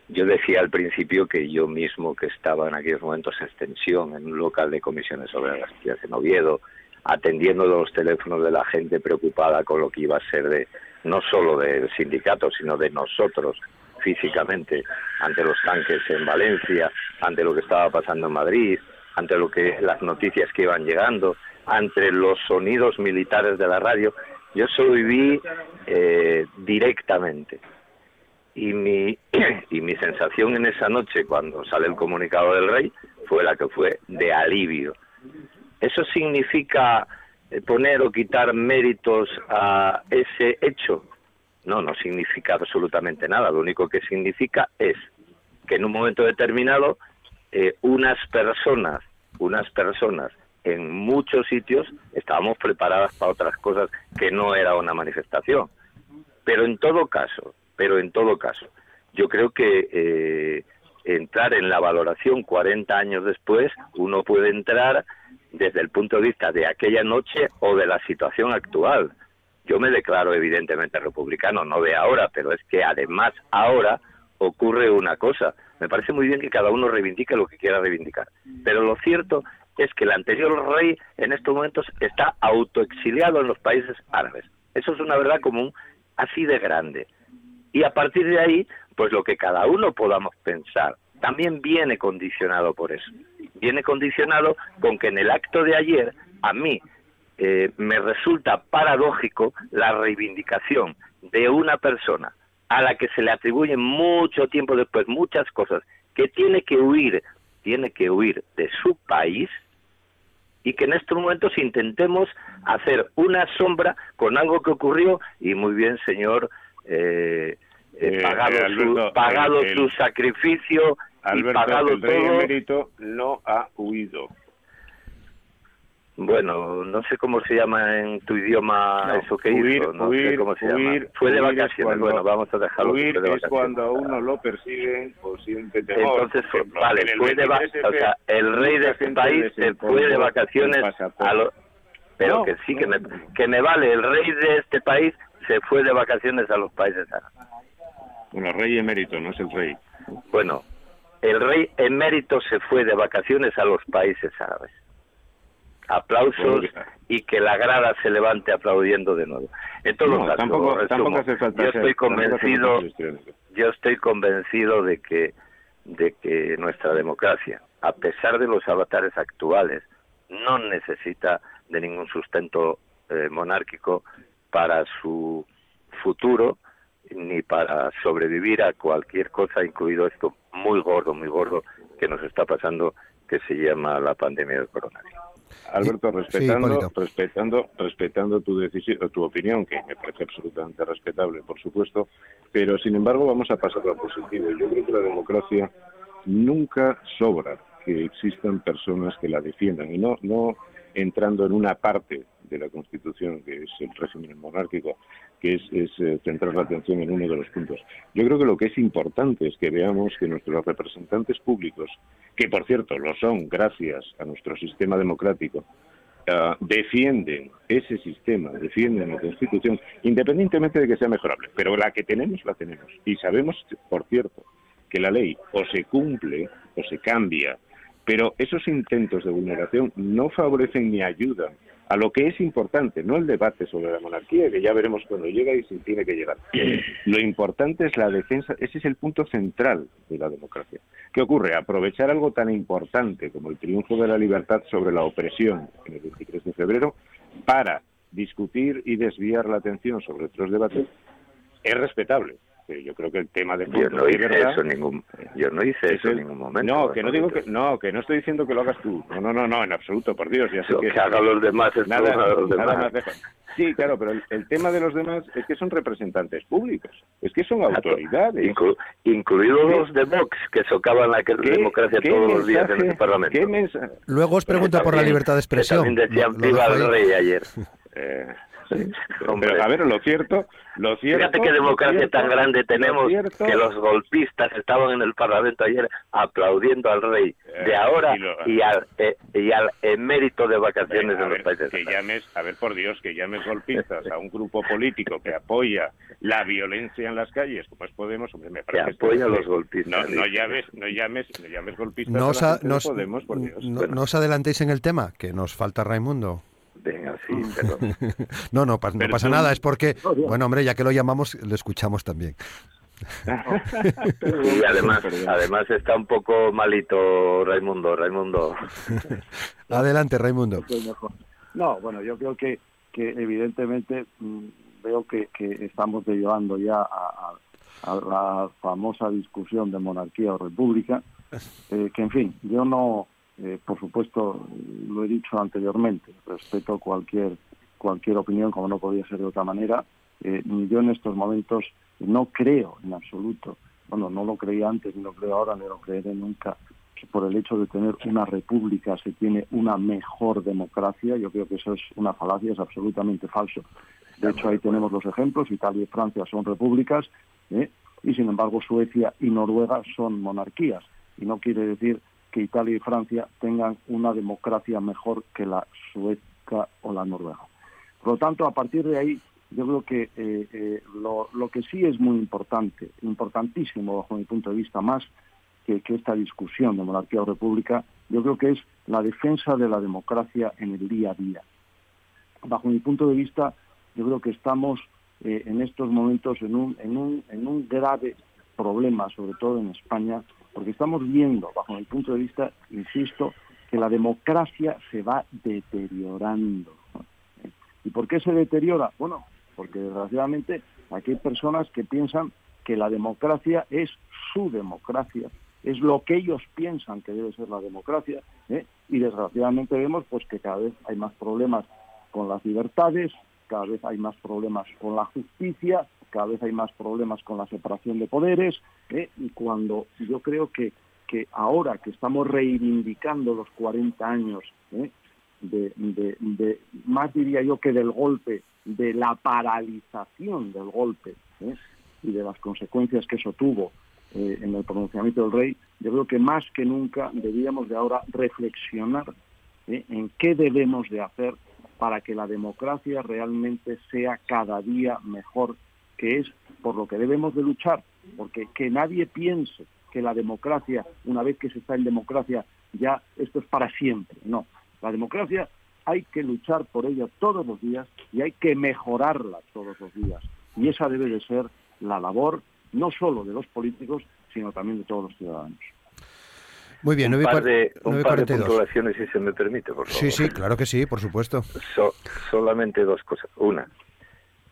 yo decía al principio que yo mismo que estaba en aquellos momentos en extensión en un local de comisiones sobre las tías en Oviedo, atendiendo los teléfonos de la gente preocupada con lo que iba a ser de no solo del sindicato, sino de nosotros físicamente ante los tanques en Valencia, ante lo que estaba pasando en Madrid, ante lo que las noticias que iban llegando, ante los sonidos militares de la radio, yo eso lo eh, directamente. Y mi, y mi sensación en esa noche, cuando sale el comunicado del rey, fue la que fue de alivio. ¿Eso significa eh, poner o quitar méritos a ese hecho? No, no significa absolutamente nada. Lo único que significa es que en un momento determinado eh, unas personas, unas personas en muchos sitios estábamos preparadas para otras cosas que no era una manifestación. Pero en todo caso, pero en todo caso, yo creo que eh, entrar en la valoración 40 años después, uno puede entrar desde el punto de vista de aquella noche o de la situación actual. Yo me declaro evidentemente republicano, no de ahora, pero es que además ahora ocurre una cosa. Me parece muy bien que cada uno reivindique lo que quiera reivindicar. Pero lo cierto es que el anterior rey en estos momentos está autoexiliado en los países árabes. Eso es una verdad común así de grande. Y a partir de ahí, pues lo que cada uno podamos pensar también viene condicionado por eso. Viene condicionado con que en el acto de ayer, a mí eh, me resulta paradójico la reivindicación de una persona a la que se le atribuye mucho tiempo después muchas cosas, que tiene que huir, tiene que huir de su país y que en estos momentos intentemos hacer una sombra con algo que ocurrió y muy bien, señor, eh, eh, eh pagado, su, pagado su sacrificio y pagado el rey todo. Emérito no ha huido. Bueno, no sé cómo se llama en tu idioma eso que hizo, no sé cómo se llama. Fue de vacaciones, bueno, vamos a dejarlo. Huir es cuando a uno lo persiguen o siente temor. Entonces, vale, fue de vacaciones, o sea, el rey de este país se fue de vacaciones a lo... Pero que sí, que me, que me vale, el rey de este país se fue de vacaciones a los países árabes. Bueno, rey emérito, no es el rey. Bueno, el rey emérito se fue de vacaciones a los países árabes aplausos y que la grada se levante aplaudiendo de nuevo. En todo tampoco, hace falta yo estoy convencido, yo estoy convencido de que de que nuestra democracia, a pesar de los avatares actuales, no necesita de ningún sustento eh, monárquico para su futuro ni para sobrevivir a cualquier cosa, incluido esto muy gordo, muy gordo que nos está pasando, que se llama la pandemia del coronavirus. Alberto, respetando, respetando, respetando tu decisión, tu opinión, que me parece absolutamente respetable, por supuesto, pero sin embargo vamos a pasar a positivo. Yo creo que la democracia nunca sobra que existan personas que la defiendan y no, no entrando en una parte de la Constitución, que es el régimen monárquico, que es, eh, centrar la atención en uno de los puntos. Yo creo que lo que es importante es que veamos que nuestros representantes públicos, que por cierto lo son gracias a nuestro sistema democrático, ah, defienden ese sistema, defienden la Constitución, independientemente de que sea mejorable. Pero la que tenemos, la tenemos. Y sabemos, por cierto, que la ley o se cumple o se cambia, pero esos intentos de vulneración no favorecen ni ayudan a lo que es importante, no el debate sobre la monarquía, que ya veremos cuando llega y si tiene que llegar. Lo importante es la defensa, ese es el punto central de la democracia. ¿Qué ocurre? Aprovechar algo tan importante como el triunfo de la libertad sobre la opresión en el 23 de febrero para discutir y desviar la atención sobre otros debates es respetable yo creo que el tema de yo no hice eso ningún yo no hice eso en ningún momento no que no digo que no que no estoy diciendo que lo hagas tú. No no no no en absoluto por Dios ya sé lo que, hagan los demás es nada, los demás. sí claro pero el, tema de los demás es que son representantes públicos es que son autoridades. Incluidos los de Vox que socavan la democracia todos los días en el Parlamento. Luego os pregunto por la libertad de expresión. que también decía viva el rey ayer. Eh, a ver, lo cierto, lo cierto. Fíjate qué democracia tan grande tenemos que los golpistas estaban en el Parlamento ayer aplaudiendo al rey eh, de ahora y, al eh, y al emérito de vacaciones de los países. Que llames, a ver por Dios, que llames golpistas a un grupo político que apoya la violencia en las calles, como es Podemos, hombre, me parece que apoya a los golpistas. No, no llames, no llames, no llames golpistas no os, a Podemos, por Dios. no os adelantéis en el tema, que nos falta Raimundo. No, no, no pasa nada, es porque, bueno, hombre, ya que lo llamamos, lo escuchamos también. y además, además está un poco malito Raimundo, Raimundo. Adelante, Raimundo. No, bueno, yo creo que, que evidentemente mm, veo que, que estamos derivando ya a, la famosa discusión de monarquía o república, eh, que en fin, yo no eh, por supuesto, lo he dicho anteriormente, respeto cualquier cualquier opinión, como no podía ser de otra manera. Eh, yo en estos momentos no creo en absoluto, bueno, no lo creía antes, ni lo creo ahora, ni lo creeré nunca, que por el hecho de tener una república se tiene una mejor democracia. Yo creo que eso es una falacia, es absolutamente falso. De hecho, ahí tenemos los ejemplos. Italia y Francia son repúblicas. ¿eh? y sin embargo Suecia y Noruega son monarquías. Y no quiere decir que Italia y Francia tengan una democracia mejor que la sueca o la noruega. Por lo tanto, a partir de ahí, yo creo que eh, eh, lo, que sí es muy importante, importantísimo bajo mi punto de vista, más que, esta discusión de monarquía o república, yo creo que es la defensa de la democracia en el día a día. Bajo mi punto de vista, yo creo que estamos eh, en estos momentos en un, en, un, en un grave problema, sobre todo en España, porque estamos viendo, bajo mi punto de vista, insisto, que la democracia se va deteriorando. ¿Y por qué se deteriora? Bueno, porque desgraciadamente aquí hay personas que piensan que la democracia es su democracia, es lo que ellos piensan que debe ser la democracia, ¿eh? y desgraciadamente vemos pues que cada vez hay más problemas con las libertades, cada vez hay más problemas con la justicia, cada vez hay más problemas con la separación de poderes, ¿eh? y cuando yo creo que, que ahora que estamos reivindicando los 40 años ¿eh? de, más diría yo que del golpe, de la paralización del golpe ¿eh? y de las consecuencias que eso tuvo en el pronunciamiento del rey, yo creo que más que nunca debíamos de ahora reflexionar en qué debemos de hacer para que la democracia realmente sea cada día mejor, que es por lo que debemos de luchar, porque que nadie piense que la democracia, una vez que se está en democracia, ya esto es para siempre. No, la democracia hay que luchar por ella todos los días y hay que mejorarla todos los días. Y esa debe de ser la labor no solo de los políticos, sino también de todos los ciudadanos. Muy bien, un par de, un par de puntuaciones, si se me permite, por favor. Sí, sí, claro que sí, por supuesto. solamente dos cosas. Una,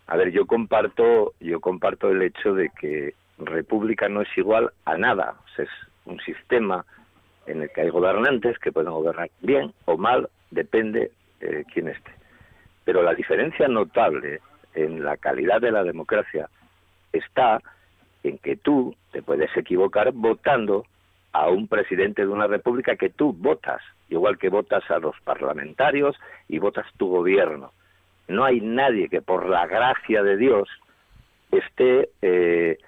a ver, yo comparto, yo comparto el hecho de que república no es igual a nada. es un sistema en el que hay gobernantes que pueden gobernar bien o mal, depende de quién esté. Pero la diferencia notable en la calidad de la democracia está en que tú te puedes equivocar votando a un presidente de una república que tú votas, igual que votas a los parlamentarios y votas tu gobierno. No hay nadie que por la gracia de Dios esté eh,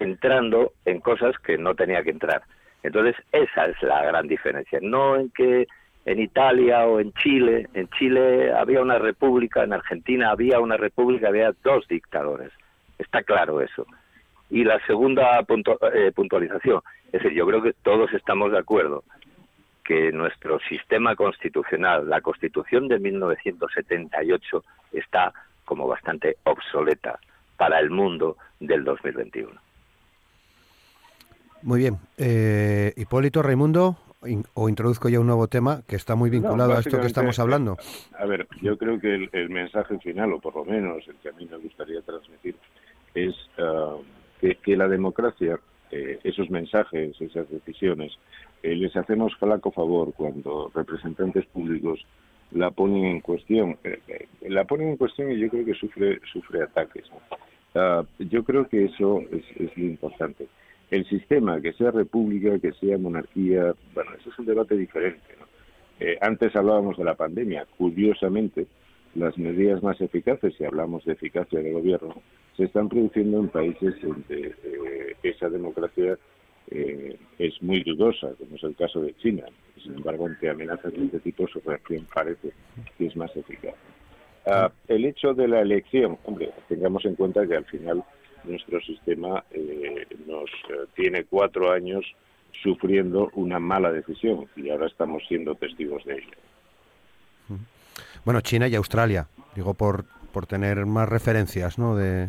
entrando en cosas que no tenía que entrar. Entonces, esa es la gran diferencia. No en que en Italia o en Chile, en Chile había una república, en Argentina había una república, había dos dictadores. Está claro eso. Y la segunda eh, puntualización, es decir, yo creo que todos estamos de acuerdo que nuestro sistema constitucional, la Constitución de 1978, está como bastante obsoleta para el mundo del 2021. Muy bien. Eh, Hipólito Raimundo, o introduzco ya un nuevo tema que está muy vinculado a esto que estamos hablando. A ver, yo creo que el, mensaje final, o por lo menos el que a mí me gustaría transmitir, es ah, que, la democracia, eh, esos mensajes, esas decisiones, eh, les hacemos flaco favor cuando representantes públicos la ponen en cuestión. Eh, la ponen en cuestión y yo creo que sufre, sufre ataques. Ah, yo creo que eso es, es lo importante. El sistema, que sea república, que sea monarquía, bueno, eso es un debate diferente. antes hablábamos de la pandemia. Curiosamente, las medidas más eficaces, si hablamos de eficacia del gobierno, se están produciendo en países donde eh, esa democracia eh, es muy dudosa, como es el caso de China. Sin embargo, ante amenazas de este tipo, su reacción parece que es más eficaz. Ah, el hecho de la elección, hombre, tengamos en cuenta que al final nuestro sistema eh, nos tiene cuatro años sufriendo una mala decisión y ahora estamos siendo testigos de ello. Bueno, China y Australia, digo por, por tener más referencias, ¿no? De,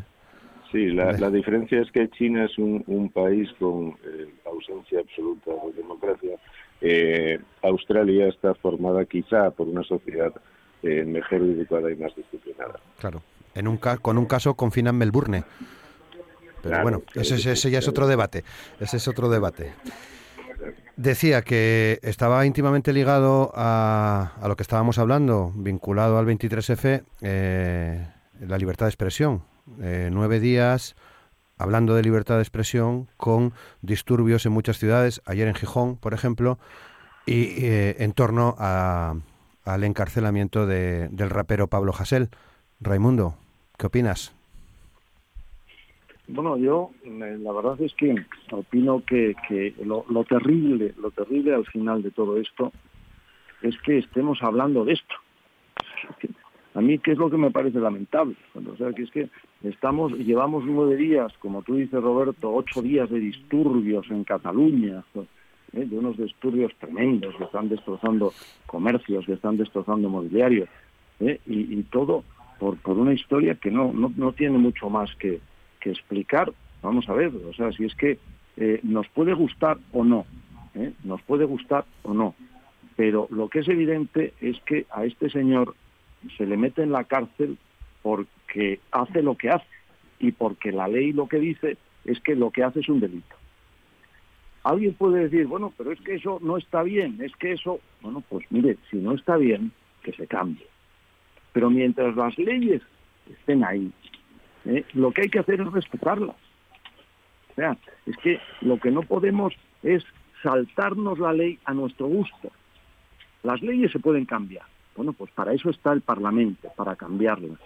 Sí, la, la, diferencia es que China es un, un país con eh, ausencia absoluta de democracia. Eh, Australia está formada quizá por una sociedad eh, mejor educada y más disciplinada. Claro, en un con un caso confinan Melbourne. Pero bueno, ese, ese ya es otro debate. Ese es otro debate. Decía que estaba íntimamente ligado a, a, lo que estábamos hablando, vinculado al 23F, eh, la libertad de expresión. Eh, nueve días hablando de libertad de expresión con disturbios en muchas ciudades, ayer en Gijón, por ejemplo, y eh, en torno al encarcelamiento de, del rapero Pablo Hasél. Raimundo, ¿qué opinas? Bueno, yo eh, la verdad es que opino que, que lo, terrible, lo terrible al final de todo esto es que estemos hablando de esto. A mí, ¿qué es lo que me parece lamentable? O sea, que es que estamos, llevamos nueve días, como tú dices, Roberto, ocho días de disturbios en Cataluña, ¿eh? de unos disturbios tremendos que están destrozando comercios, que están destrozando mobiliario, ¿eh? y, todo por, por una historia que no, no, no tiene mucho más que, que explicar, vamos a ver, o sea, si es que eh, nos puede gustar o no, nos puede gustar o no, pero lo que es evidente es que a este señor se le mete en la cárcel porque hace lo que hace y porque la ley lo que dice es que lo que hace es un delito. Alguien puede decir, bueno, pero es que eso no está bien, es que eso, bueno, pues mire, si no está bien, que se cambie. Pero mientras las leyes estén ahí, ¿eh? lo que hay que hacer es respetarlas. O sea, es que lo que no podemos es saltarnos la ley a nuestro gusto. Las leyes se pueden cambiar. Bueno, pues para eso está el Parlamento, para cambiarlas.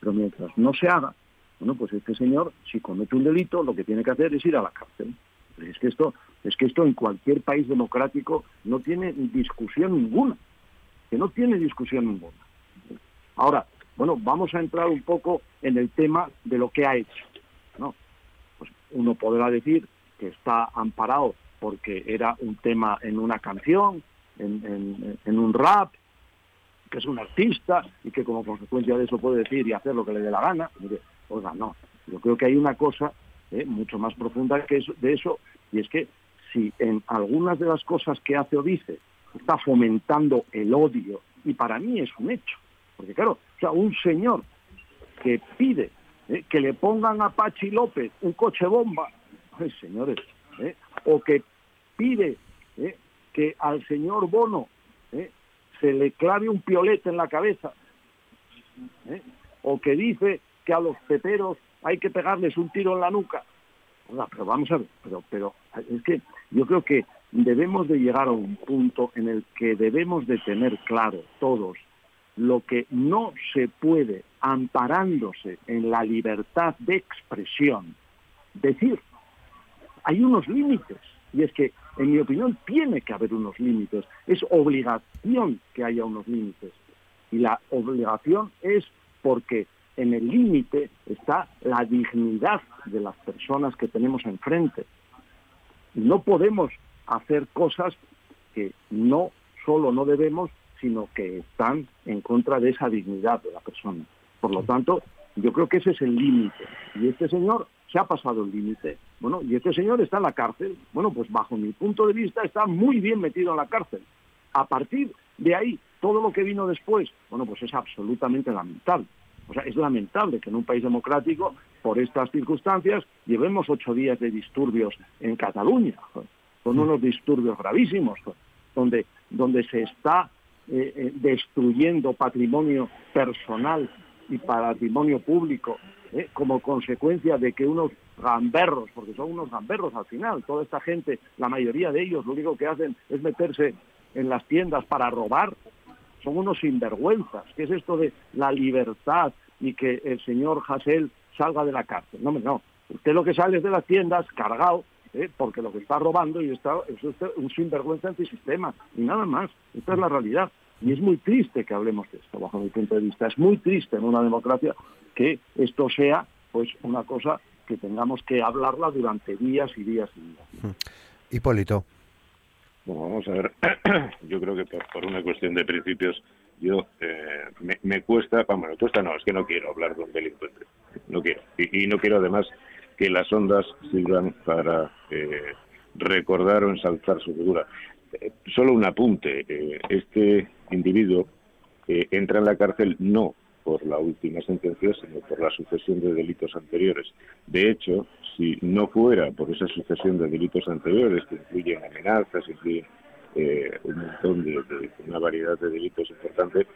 Pero mientras no se haga, bueno, pues este señor, si comete un delito, lo que tiene que hacer es ir a la cárcel. Es que esto, es que esto en cualquier país democrático no tiene discusión ninguna. Que no tiene discusión ninguna. Ahora, bueno, vamos a entrar un poco en el tema de lo que ha hecho. ¿no? Pues uno podrá decir que está amparado porque era un tema en una canción, en, un rap, que es un artista y que como consecuencia de eso puede decir y hacer lo que le dé la gana. Oiga, no. Yo creo que hay una cosa ¿eh? mucho más profunda que de eso y es que si en algunas de las cosas que hace o dice está fomentando el odio, y para mí es un hecho, porque claro, o sea, un señor que pide eh, que le pongan a Pachi López un coche bomba, señores, eh, o que pide que al señor Bono se le clave un piolete en la cabeza, o que dice que a los peteros hay que pegarles un tiro en la nuca. pero vamos a ver, pero, pero es que yo creo que debemos de llegar a un punto en el que debemos de tener claro todos lo que no se puede, amparándose en la libertad de expresión, decir, hay unos límites. Y es que, en mi opinión, tiene que haber unos límites. Es obligación que haya unos límites. Y la obligación es porque en el límite está la dignidad de las personas que tenemos enfrente. no podemos hacer cosas que no solo no debemos, sino que están en contra de esa dignidad de la persona. Por lo tanto, yo creo que ese es el límite. Y este señor se ha pasado el límite. Bueno, y este señor está en la cárcel. Bueno, pues bajo mi punto de vista está muy bien metido en la cárcel. A partir de ahí, todo lo que vino después, bueno, pues es absolutamente lamentable. O sea, es lamentable que en un país democrático, por estas circunstancias, llevemos ocho días de disturbios en Cataluña, con unos disturbios gravísimos, donde, donde se está eh, eh, destruyendo patrimonio personal y patrimonio público eh, como consecuencia de que unos gamberros, porque son unos gamberros al final, toda esta gente, la mayoría de ellos lo único que hacen es meterse en las tiendas para robar, son unos sinvergüenzas. ¿Qué es esto de la libertad y que el señor Hassel salga de la cárcel? No, no. Usted lo que sale es de las tiendas cargado ¿eh? porque lo que está robando y está, es un sinvergüenza antisistema, y nada más. Esta es la realidad. Y es muy triste que hablemos de esto, bajo mi punto de vista. Es muy triste en una democracia que esto sea pues una cosa que tengamos que hablarla durante días y días y días. Hipólito. Bueno, vamos a ver. Yo creo que por, una cuestión de principios, yo eh, me, cuesta, vamos, me cuesta no, es que no quiero hablar de un delincuente. No quiero. y no quiero además que las ondas sirvan para eh, recordar o ensalzar su figura. Eh, solo un apunte. Eh, este individuo entra en la cárcel no por la última sentencia, sino por la sucesión de delitos anteriores. De hecho, si no fuera por esa sucesión de delitos anteriores, que incluyen amenazas, incluyen un montón de, una variedad de delitos importantes,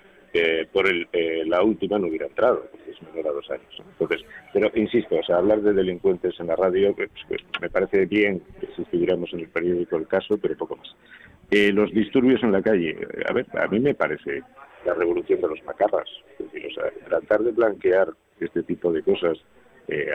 por el, eh, la última no hubiera entrado, porque es menor a dos años. Entonces, pero insisto, o sea, hablar de delincuentes en la radio, pues, pues, me parece bien si estuviéramos en el periódico el caso, pero poco más. Eh, los disturbios en la calle, a ver, a mí me parece la revolución de los macarras. Es decir, o sea, tratar de blanquear este tipo de cosas eh,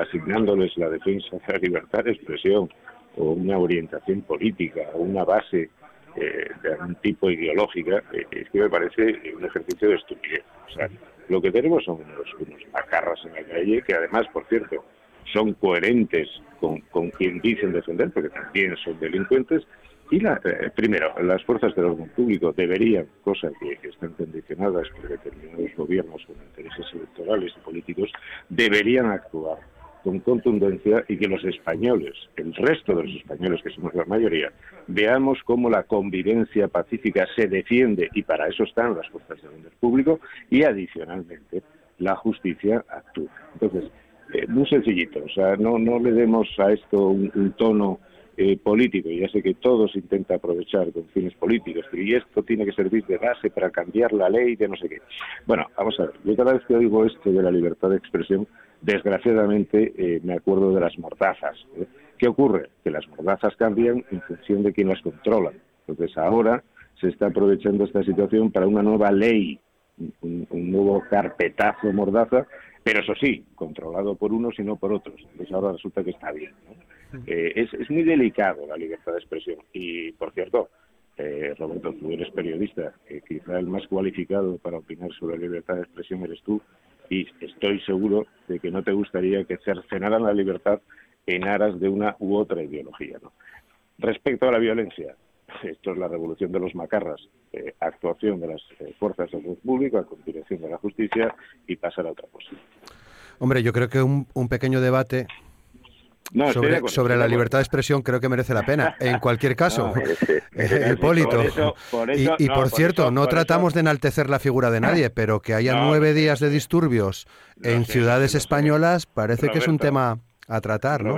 asignándoles la defensa de la libertad de expresión o una orientación política o una base de algún tipo ideológica, es que me parece un ejercicio de estupidez. O sea, lo que tenemos son unos, unos macarras en la calle que además, por cierto, son coherentes con, con quien dicen defender, porque también son delincuentes, y la, eh, primero, las fuerzas del orden público deberían, cosa que, están condicionadas por determinados gobiernos con intereses electorales y políticos, deberían actuar con contundencia y que los españoles, el resto de los españoles, que somos la mayoría, veamos cómo la convivencia pacífica se defiende y para eso están las fuerzas del orden público y adicionalmente la justicia actúa. Entonces, eh, muy sencillito, o sea, no, no le demos a esto un, tono eh, político. Ya sé que todos intentan aprovechar con fines políticos, y esto tiene que servir de base para cambiar la ley de no sé qué. Bueno, vamos a ver, yo cada vez que oigo esto de la libertad de expresión, desgraciadamente eh, me acuerdo de las mordazas. ¿Qué ocurre? Que las mordazas cambian en función de quién las controla. Entonces ahora se está aprovechando esta situación para una nueva ley, un, un nuevo carpetazo mordaza pero eso sí, controlado por unos y no por otros. Entonces ahora resulta que está bien. Eh, es, es, muy delicado la libertad de expresión. Y, por cierto, eh, Roberto, tú eres periodista, que quizá el más cualificado para opinar sobre la libertad de expresión eres tú, y estoy seguro de que no te gustaría que cercenaran la libertad en aras de una u otra ideología. ¿no? Respecto a la violencia, esto es la revolución de los macarras, eh, actuación de las eh, fuerzas de orden público, a continuación de la justicia y pasar a otra cosa. Hombre, yo creo que un, pequeño debate sobre, la libertad de expresión creo que merece la pena. En cualquier caso, el Hipólito. y, por, cierto, no tratamos de enaltecer la figura de nadie, pero que haya nueve días de disturbios en ciudades españolas parece que es un tema a tratar, ¿no?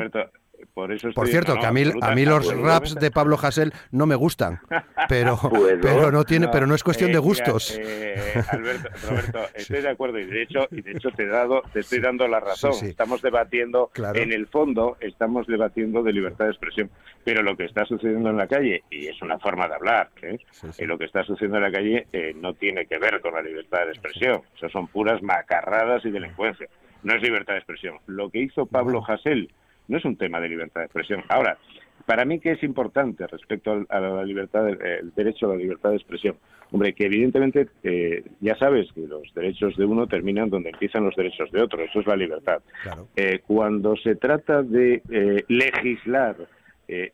Por, cierto, que a mí, los raps de Pablo Hasél no me gustan, pero, pero no tiene, pero no es cuestión de eh, gustos. Eh, Alberto, Roberto, estoy de acuerdo y de hecho, y de hecho te he dado, te estoy dando la razón. Estamos debatiendo, en el fondo, estamos debatiendo de libertad de expresión, pero lo que está sucediendo en la calle y es una forma de hablar, ¿eh? lo que está sucediendo en la calle no tiene que ver con la libertad de expresión. Eso son puras macarradas y delincuencia. No es libertad de expresión. Lo que hizo Pablo Hasél no es un tema de libertad de expresión. Ahora, para mí, ¿qué es importante respecto a la libertad, el derecho a la libertad de expresión? Hombre, que evidentemente eh, ya sabes que los derechos de uno terminan donde empiezan los derechos de otro, eso es la libertad. Eh, cuando se trata de eh, legislar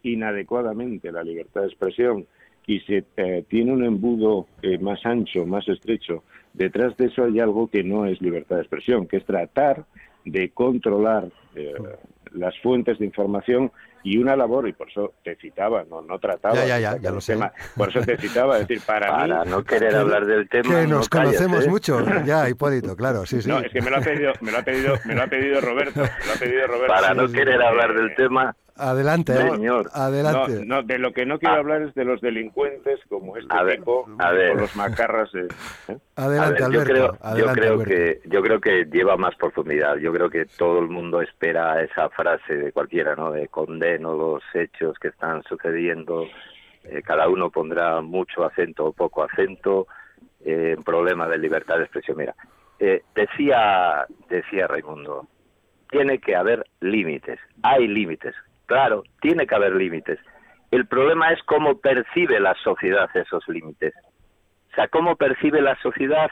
inadecuadamente la libertad de expresión y se tiene un embudo más ancho, más estrecho, detrás de eso hay algo que no es libertad de expresión, que es tratar de controlar las fuentes de información y una labor, y por eso te citaba, no, no trataba. Ya, ya, ya, lo sé. por eso te citaba, es decir, para, para no querer hablar del tema. Que nos conocemos ¿eh? mucho, ya, Hipólito, claro, sí, sí. No, es que me lo ha pedido, me lo ha pedido, me lo ha pedido Roberto, me lo ha pedido Roberto. Para no querer hablar del tema, Adelante, señor. Adelante. No, de lo que no quiero ah. hablar es de los delincuentes como este tipo, a los macarras. ¿eh? Adelante, Alberto. Yo creo, yo creo que yo creo que lleva más profundidad. Yo creo que todo el mundo espera esa frase de cualquiera, ¿no? De condeno los hechos que están sucediendo. Eh, cada uno pondrá mucho acento o poco acento. Eh, problema de libertad de expresión. Mira, eh, decía decía Raimundo, tiene que haber límites. Hay límites Claro, tiene que haber límites. El problema es cómo percibe la sociedad esos límites. O sea, cómo percibe la sociedad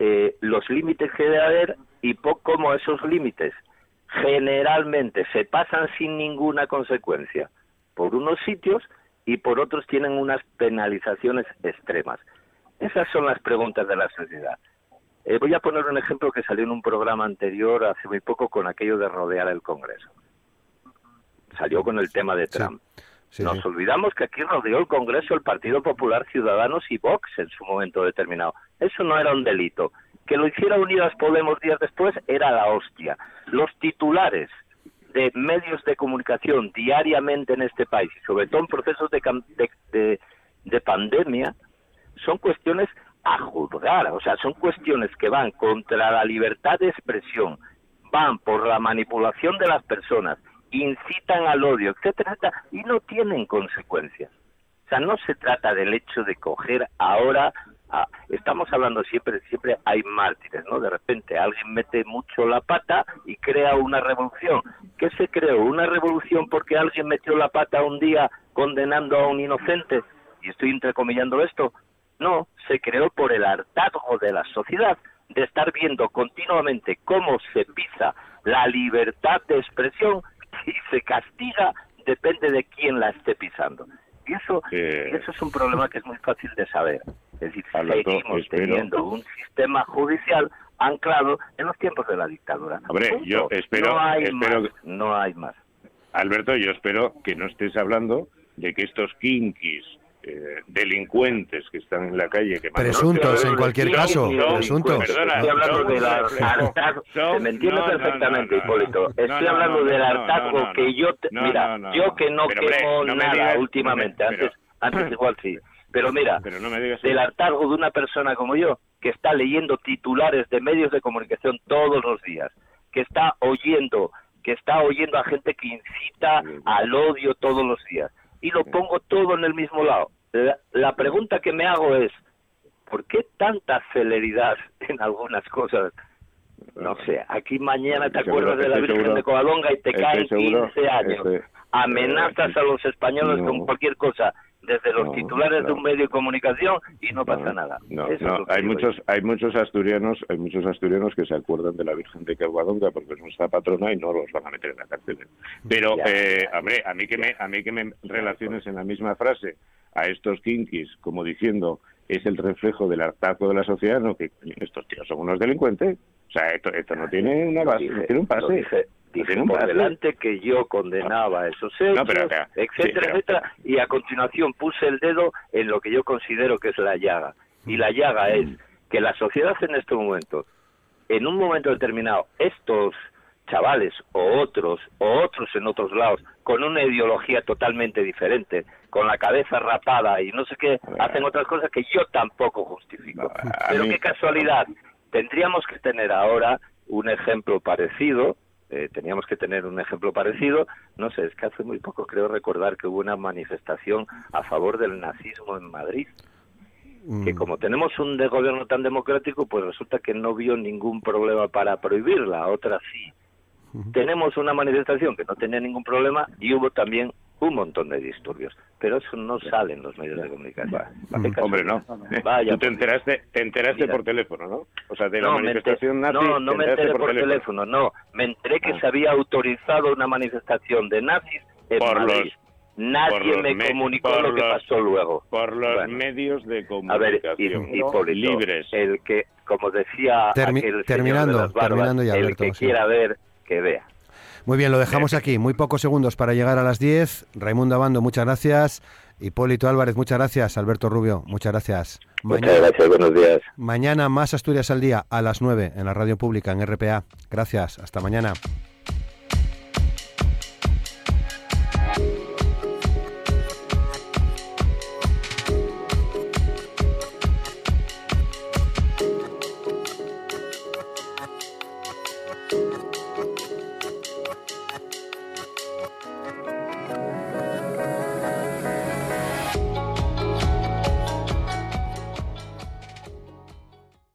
eh, los límites que debe haber y cómo esos límites generalmente se pasan sin ninguna consecuencia por unos sitios y por otros tienen unas penalizaciones extremas. Esas son las preguntas de la sociedad. Eh, voy a poner un ejemplo que salió en un programa anterior hace muy poco con aquello de rodear el Congreso salió con el tema de Trump. Nos olvidamos que aquí rodeó el Congreso el Partido Popular Ciudadanos y Vox en su momento determinado. Eso no era un delito. Que lo hiciera Unidas Podemos días después era la hostia. Los titulares de medios de comunicación diariamente en este país, y sobre todo en procesos de, de pandemia, son cuestiones a juzgar, o sea, son cuestiones que van contra la libertad de expresión, van por la manipulación de las personas, incitan al odio, etcétera, etcétera, y no tienen consecuencias. O sea, no se trata del hecho de coger ahora Ah, estamos hablando siempre, siempre hay mártires, ¿no? De repente alguien mete mucho la pata y crea una revolución. ¿Qué se creó? ¿Una revolución porque alguien metió la pata un día condenando a un inocente? Y estoy entrecomillando esto. No, se creó por el hartazgo de la sociedad de estar viendo continuamente cómo se pisa la libertad de expresión y se castiga depende de quién la esté pisando. Y eso, eso es un problema que es muy fácil de saber. Es decir, seguimos teniendo un sistema judicial anclado en los tiempos de la dictadura. Hombre, yo espero, no hay espero más, no hay más. Alberto, yo espero que no estés hablando de que estos kinkis eh, delincuentes que están en la calle que presuntos en cualquier caso presuntos perdona, estoy hablando del hartazgo me entiendes perfectamente Hipólito. estoy hablando del hartazgo que yo mira yo que no quemo nada últimamente antes antes igual sí. Pero mira pero no me digas del hartazgo de una persona como yo que está leyendo titulares de medios de comunicación todos los días que está oyendo que está oyendo a gente que incita al odio todos los días y lo pongo todo en el mismo lado. La, pregunta que me hago es, ¿por qué tanta celeridad en algunas cosas? No sé, aquí mañana te acuerdas de la Virgen de Covadonga y te caen 15 años. Amenazas a los españoles con cualquier cosa desde los titulares de un medio de comunicación y no pasa nada. No, no. hay muchos, hay muchos asturianos, hay muchos asturianos que se acuerdan de la Virgen de Covadonga porque es nuestra patrona y no los van a meter en la cárcel. Pero, eh, hombre, a mí que me, a mí que me relaciones en la misma frase a estos kinkis como diciendo es el reflejo del hartazgo de la sociedad, no que estos tíos son unos delincuentes. O sea, esto, esto no tiene una base, no tiene un pase. Dije por delante que yo condenaba esos hechos, etcétera, etcétera, y a continuación puse el dedo en lo que yo considero que es la llaga. Y la llaga es que la sociedad en este momento, en un momento determinado, estos chavales o otros o otros en otros lados con una ideología totalmente diferente, con la cabeza rapada y no sé qué, hacen otras cosas que yo tampoco justifico. Pero qué casualidad, tendríamos que tener ahora un ejemplo parecido eh, teníamos que tener un ejemplo parecido. No sé, es que hace muy poco creo recordar que hubo una manifestación a favor del nazismo en Madrid. Que mm. como tenemos un de gobierno tan democrático, pues resulta que no vio ningún problema para prohibirla, otra sí. Tenemos una manifestación que no tenía ningún problema y hubo también un montón de disturbios, pero eso no sale en los medios de comunicación. Hombre, no. Vaya, Tú te enteraste, te enteraste por teléfono, ¿no? O sea, de la manifestación nazi. No, no me enteré por, teléfono. no. Me enteré que ah. se había autorizado una manifestación de nazis en por Madrid. Los, Nadie me comunicó lo que pasó luego. Por los medios de comunicación. A ver, libres. El que, como decía terminando, terminando ya, el que quiera ver, que vea. Muy bien, lo dejamos aquí. Muy pocos segundos para llegar a las 10. Raimundo Abando, muchas gracias. Hipólito Álvarez, muchas gracias. Alberto Rubio, muchas gracias. Muchas gracias, buenos días. Mañana más Asturias al día a las 9 en la radio pública en RPA. Gracias, hasta mañana.